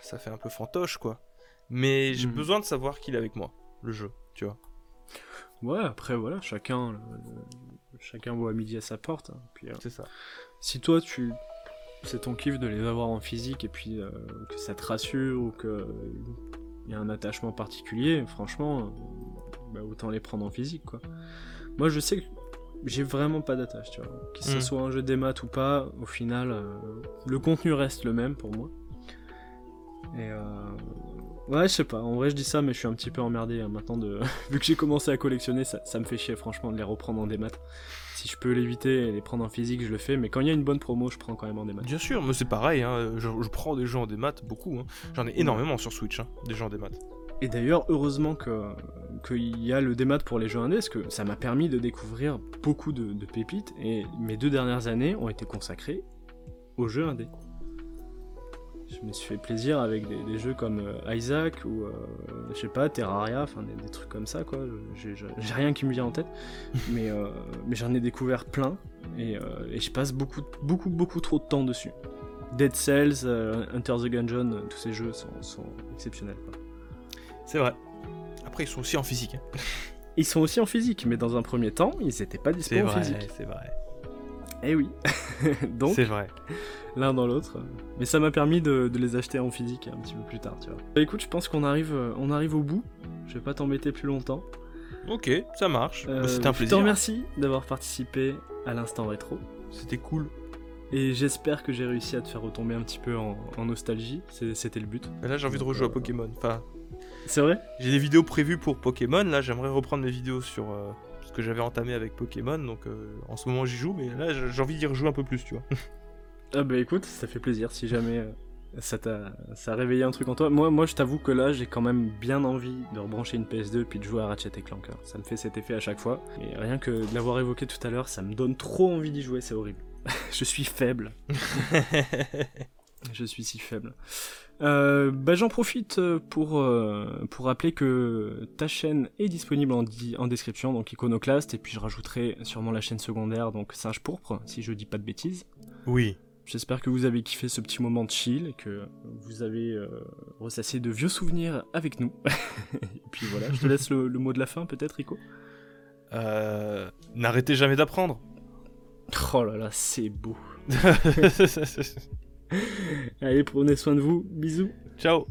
ça fait un peu fantoche quoi. Mais j'ai Mhm. besoin de savoir qu'il est avec moi, le jeu, tu vois. Ouais, après, voilà, chacun, le- le- chacun voit à midi à sa porte. hein. Puis, euh, C'est ça. si toi, tu. C'est ton kiff de les avoir en physique et puis euh, que ça te rassure ou que il y a un attachement particulier, franchement, euh, bah, autant les prendre en physique, quoi. Moi, je sais que j'ai vraiment pas d'attache, tu vois. Que ce Mm. soit un jeu des maths ou pas, au final, euh, le contenu reste le même pour moi. Et euh, ouais, je sais pas. En vrai, je dis ça, mais je suis un petit peu emmerdé hein, maintenant de. Vu que j'ai commencé à collectionner, ça, ça me fait chier, franchement, de les reprendre en démat. Si je peux l'éviter et les prendre en physique, je le fais. Mais quand il y a une bonne promo, je prends quand même en démat. Bien sûr, mais c'est pareil, hein, je, je prends des jeux en démat, beaucoup. hein. J'en ai énormément sur Switch, hein, des jeux en démat. Et d'ailleurs, heureusement que qu'il y a le démat pour les jeux indés, parce que ça m'a permis de découvrir beaucoup de, de pépites. Et mes deux dernières années ont été consacrées aux jeux indés. Je me suis fait plaisir avec des, des jeux comme euh, Isaac ou euh, je sais pas Terraria, enfin des, des trucs comme ça quoi. J'ai rien qui me vient en tête, mais euh, mais j'en ai découvert plein et, et je passe beaucoup beaucoup beaucoup trop de temps dessus. Dead Cells, Enter the Gungeon, tous ces jeux sont, sont exceptionnels. C'est vrai. Après, ils sont aussi en physique. hein. Ils sont aussi en physique, mais dans un premier temps, ils n'étaient pas dispo C'est en vrai, physique. c'est vrai. Eh oui. Donc, C'est vrai. l'un dans l'autre. Mais ça m'a permis de, de les acheter en physique un petit peu plus tard, tu vois. Bah écoute, je pense qu'on arrive, euh, on arrive au bout. Je vais pas t'embêter plus longtemps. Ok, ça marche. Euh, Bah, C'était un Je te plaisir. remercie d'avoir participé à l'instant rétro. C'était cool. Et j'espère que j'ai réussi à te faire retomber un petit peu en, en nostalgie. C'était le but. Mais là, j'ai envie de rejouer à Pokémon. Enfin, C'est vrai? j'ai des vidéos prévues pour Pokémon. Là, j'aimerais reprendre mes vidéos sur euh, ce que j'avais entamé avec Pokémon. Donc, euh, en ce moment, j'y joue. Mais là, j'ai envie d'y rejouer un peu plus, tu vois. Ah bah écoute, ça fait plaisir si jamais euh, ça t'a ça a réveillé un truc en toi. Moi, moi je t'avoue que là, j'ai quand même bien envie de rebrancher une PS2 puis de jouer à Ratchet et Clank. hein. Ça me fait cet effet à chaque fois. Et rien que de l'avoir évoqué tout à l'heure, ça me donne trop envie d'y jouer, c'est horrible. je suis faible. Je suis si faible. Euh, bah, J'en profite euh, pour, euh, pour rappeler que ta chaîne est disponible en, di- en description, donc Iconoclast, et puis je rajouterai sûrement la chaîne secondaire, donc Singe Pourpre, si je dis pas de bêtises. oui. J'espère que vous avez kiffé ce petit moment de chill et que vous avez euh, ressassé de vieux souvenirs avec nous. et puis voilà, je te laisse le, le mot de la fin peut-être, Rico? N'arrêtez jamais d'apprendre. Oh là là, c'est beau. Allez, prenez soin de vous. Bisous. Ciao.